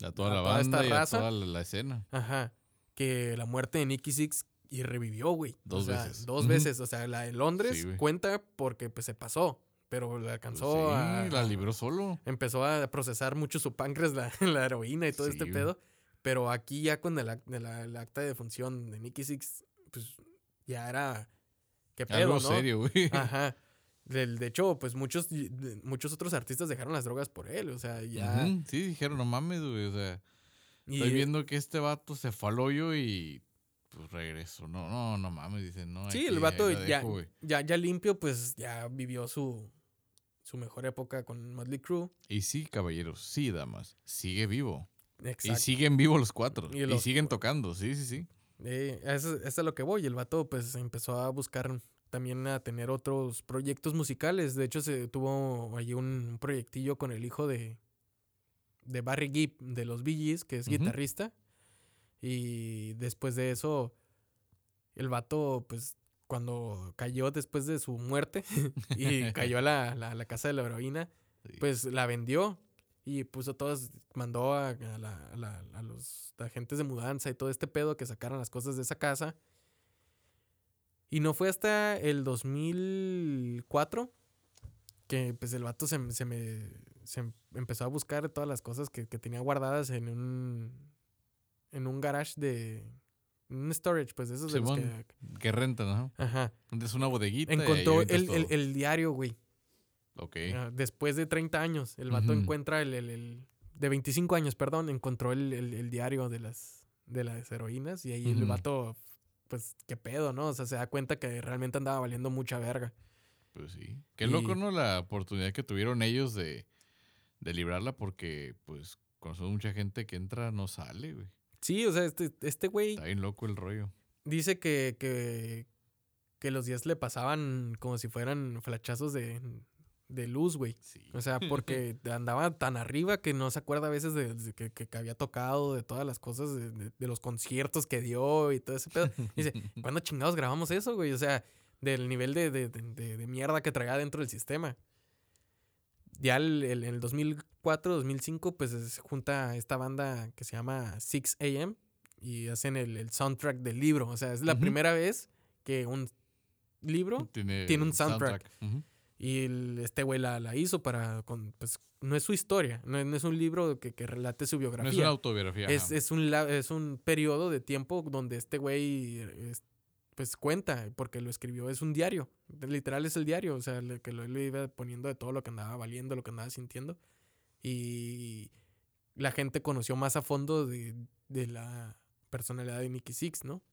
A toda a la toda esta banda y a toda la, la escena. Ajá. Que la muerte de Nicky Six y revivió, güey. Dos o sea, veces. Dos veces. O sea, la de Londres Sí, cuenta porque pues se pasó. Pero le Pues alcanzó sí, a. la libró solo. empezó a procesar mucho su páncreas, la, la heroína y todo Sí, este güey. pedo. Pero aquí ya con el, de la- el acta de función de Nicky Six, pues ya era... ¿Qué pedo, Algo no? serio, güey. Ajá. Del- De, hecho, pues muchos, de- muchos otros artistas dejaron las drogas por él. O sea, ya... Sí, dijeron, no mames, güey. O sea, y- estoy viendo que este vato se fue al hoyo y pues regresó. No, no, no mames, dicen, no. Sí, aquí- el vato ya, dejo, ya, ya limpio, pues ya vivió su, su mejor época con Motley Crue. Y sí, caballeros, sí, damas. Sigue vivo. Y Exacto. siguen vivos los cuatro. Y Y, siguen tocando, sí, sí, sí. Eh, eso, eso es a lo que voy. El vato pues empezó a buscar también a tener otros proyectos musicales. De hecho, se tuvo allí un, proyectillo con el hijo de, de Barry Gibb de los Bee Gees, que es guitarrista. Y después de eso, el vato, pues, cuando cayó después de su muerte y cayó a la, la- la casa de la heroína, Sí. pues la vendió y puso todas, mandó a, a la- a la- a los agentes de mudanza y todo este pedo que sacaran las cosas de esa casa. Y no fue hasta el 2004 que pues el vato se, se me se em- empezó a buscar todas las cosas que, que tenía guardadas en un en un garage de un storage pues de esos de los Simón. que Que rentan, ¿no? ajá Es una bodeguita. encontró el, el- el diario güey Ok. Ah, después de 30 años, el vato encuentra el, el- el- De 25 años, perdón, encontró el, el- el diario de las, de las heroínas y ahí el vato, pues, qué pedo, ¿no? O sea, se da cuenta que realmente andaba valiendo mucha verga. Pues sí. Qué Y- loco, ¿no? La oportunidad que tuvieron ellos de, de librarla porque, pues, conocemos mucha gente que entra, no sale, güey. Sí, o sea, este, este güey Está bien loco el rollo. dice que, que, que los días le pasaban como si fueran flachazos de, de luz, güey. Sí. O sea, porque andaba tan arriba que no se acuerda a veces de, de que, que- había tocado, de todas las cosas, de, de- de los conciertos que dio y todo ese pedo. Y dice, ¿cuándo chingados grabamos eso, güey? O sea, del nivel de mierda que traía dentro del sistema. Ya el- el- en el 2004, 2005, pues se junta esta banda que se llama 6 AM y hacen el, el soundtrack del libro. O sea, es la primera vez que un libro Tiene, tiene un soundtrack. Y el- este güey la, la hizo para, con, pues, no es su historia, no, no es un libro que, que relate su No biografía. es una autobiografía. es, es un, es un periodo de tiempo donde este güey, pues, cuenta, porque lo escribió, es un diario, literal es el diario, o sea, que lo, le iba poniendo de todo lo que andaba valiendo, lo que andaba sintiendo. Y la gente conoció más a fondo de, de la personalidad de Nicky Six, ¿no?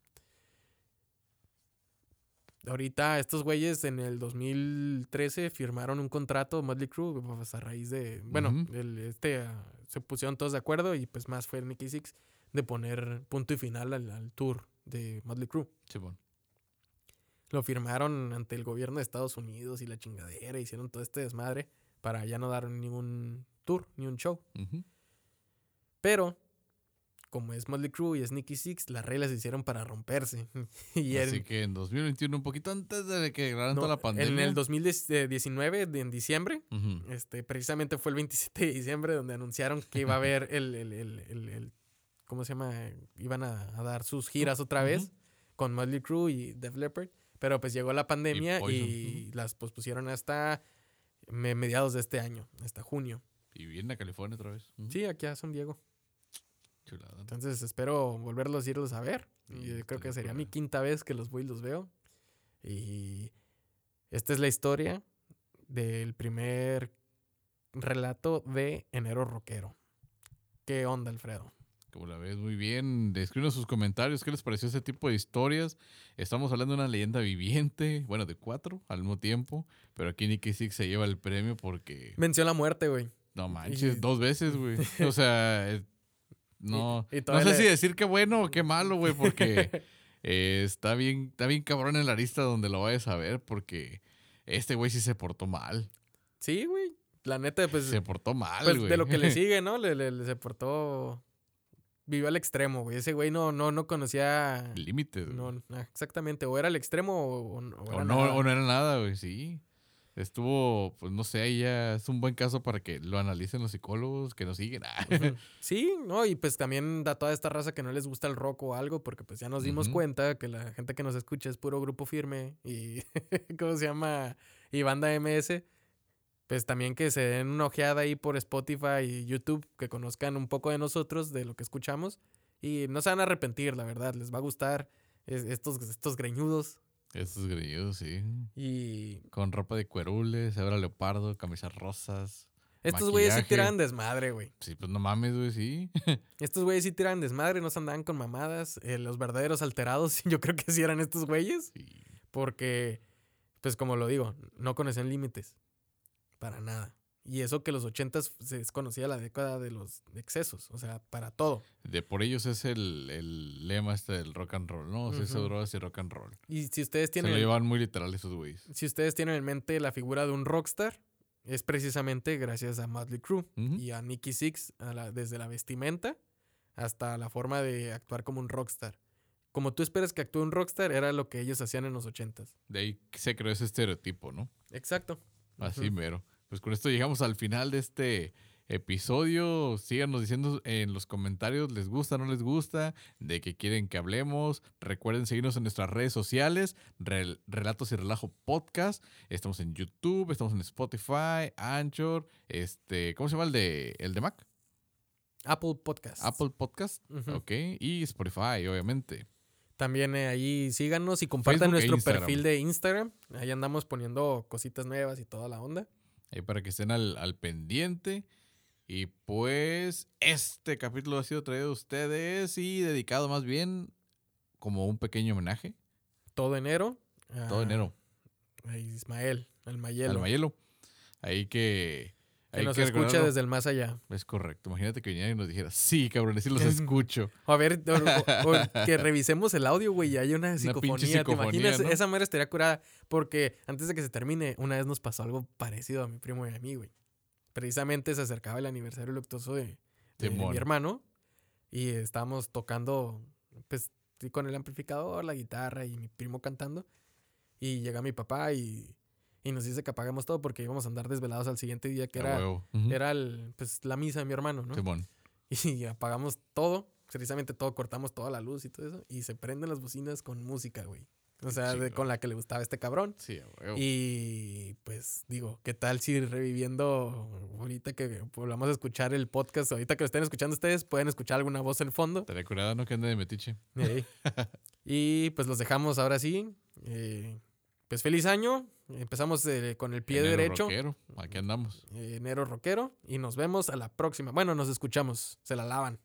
Ahorita estos güeyes en el 2013 firmaron un contrato, Motley Crue, pues a raíz de, bueno, el- este, se pusieron todos de acuerdo y pues más fue el Nicky Six de poner punto y final al, al tour de Motley Crue. Simón. Lo firmaron ante el gobierno de Estados Unidos y la chingadera, hicieron todo este desmadre para ya no dar ningún tour, ni un show. Pero, como es Motley Crue y es Nicky Six, las reglas se hicieron para romperse. y en- Así que en 2021, un poquito antes de que declararan no, toda la pandemia. en el 2019, de- en diciembre, este, precisamente fue el 27 de diciembre donde anunciaron que iba a haber el, el, el, el- ¿cómo se llama? Iban a, a dar sus giras otra vez con Motley Crue y Def Leppard, pero pues llegó la pandemia y, Poison. las pospusieron hasta me- mediados de este año, hasta junio. Y viene a California otra vez. Sí, aquí a San Diego. Chulada. Entonces espero volverlos a irlos a ver. Y creo que sería mi quinta vez que los voy y los veo. Y esta es la historia del primer relato de Enero Rockero. ¿Qué onda, Alfredo? Como la ves muy bien, escriban sus comentarios qué les pareció ese tipo de historias. Estamos hablando de una leyenda viviente, bueno, de cuatro al mismo tiempo, pero aquí Nicky Six se lleva el premio porque, Venció la muerte, güey. no manches, Y- dos veces, güey. O sea, eh, no, Y- y no sé le- si decir qué bueno o qué malo, güey, porque eh, está bien, está bien cabrón en la lista donde lo vayas a ver, porque este güey sí se portó mal. Sí, güey. La neta, pues, se portó mal, pues, güey. de lo que le sigue, ¿no? Le, le- le- se portó... Vivió al extremo, güey. Ese güey no, no, no conocía... Límites. No, ah, exactamente. O era el extremo o, o- o O era no, nada. o no era nada, güey, sí. Estuvo, pues no sé, ahí ya es un buen caso para que lo analicen los psicólogos que nos siguen. Ah. Sí, no, y pues también da toda esta raza que no les gusta el rock o algo, porque pues ya nos dimos cuenta que la gente que nos escucha es puro grupo firme y, ¿cómo se llama? Y banda MS. Pues también que se den una ojeada ahí por Spotify y YouTube, que conozcan un poco de nosotros, de lo que escuchamos. Y no se van a arrepentir, la verdad, les va a gustar es- estos, estos greñudos. Esos grillos, sí. Y Con ropa de cuerules, ahora leopardo, camisas rosas. estos güeyes sí tiran desmadre, güey. Sí, pues no mames, güey, sí. Estos güeyes sí tiran desmadre, no se andaban con mamadas. Eh, los verdaderos alterados, yo creo que sí eran estos güeyes. Sí. Porque, pues como lo digo, no conocían límites. Para nada. Y eso que los ochentas se desconocía la década de los excesos. O sea, para todo. De por ellos es el, el lema este del rock and roll, ¿no? O sea, drogas y rock and roll. Y si ustedes Se tienen, lo llevan muy literal esos güeyes. si ustedes tienen en mente la figura de un rockstar, es precisamente gracias a Motley Crue y a Nicky Six, a la- desde la vestimenta hasta la forma de actuar como un rockstar. Como tú esperas que actúe un rockstar, era lo que ellos hacían en los ochentas. De ahí se creó ese estereotipo, ¿no? Exacto. Así mero. Pues con esto llegamos al final de este episodio. Síganos diciendo en los comentarios, ¿les gusta, no les gusta? ¿De qué quieren que hablemos? Recuerden seguirnos en nuestras redes sociales, Rel- Relatos y Relajo Podcast. Estamos en YouTube, estamos en Spotify, Anchor, este, ¿cómo se llama el de, el de Mac? Apple Podcast. Apple Podcast, ok, y Spotify, obviamente. También eh, ahí síganos y compartan Facebook e nuestro perfil de Instagram. Ahí andamos poniendo cositas nuevas y toda la onda. Ahí para que estén al, al pendiente. Y pues este capítulo ha sido traído a ustedes y dedicado más bien como un pequeño homenaje. Todo enero. Todo a- enero A Ismael, al Mayelo. al Mayelo. Ahí que Que Hay nos que escucha desde el más allá. Es correcto. Imagínate que viniera y nos dijera, sí, cabrones, sí los escucho. O a ver, o- o- o que revisemos el audio, güey, y hay una psicofonía. ¿Te psicofonía, imaginas? ¿no? Esa madre estaría curada. Porque antes de que se termine, una vez nos pasó algo parecido a mi primo y a mí, güey. Precisamente se acercaba el aniversario luctuoso de, mi hermano. Y estábamos tocando, pues, con el amplificador, la guitarra y mi primo cantando. Y llega mi papá y, y nos dice que apagamos todo porque íbamos a andar desvelados al siguiente día, que era, era el, pues, la misa de mi hermano, ¿no? Simón. Y apagamos todo, precisamente todo, cortamos toda la luz y todo eso. Y se prenden las bocinas con música, güey. O sea, de- con la que le gustaba a este cabrón. Sí, huevo. Y pues digo, ¿qué tal si reviviendo ahorita que volvamos a escuchar el podcast, ahorita que lo estén escuchando ustedes, pueden escuchar alguna voz en el fondo? Estaría curada, ¿no? Que ande de metiche. Ey. y pues los dejamos ahora sí. Eh, pues feliz año. Empezamos eh, con el pie Enero derecho. rockero. Aquí andamos. enero rockero. Y nos vemos a la próxima. Bueno, nos escuchamos. Se la lavan.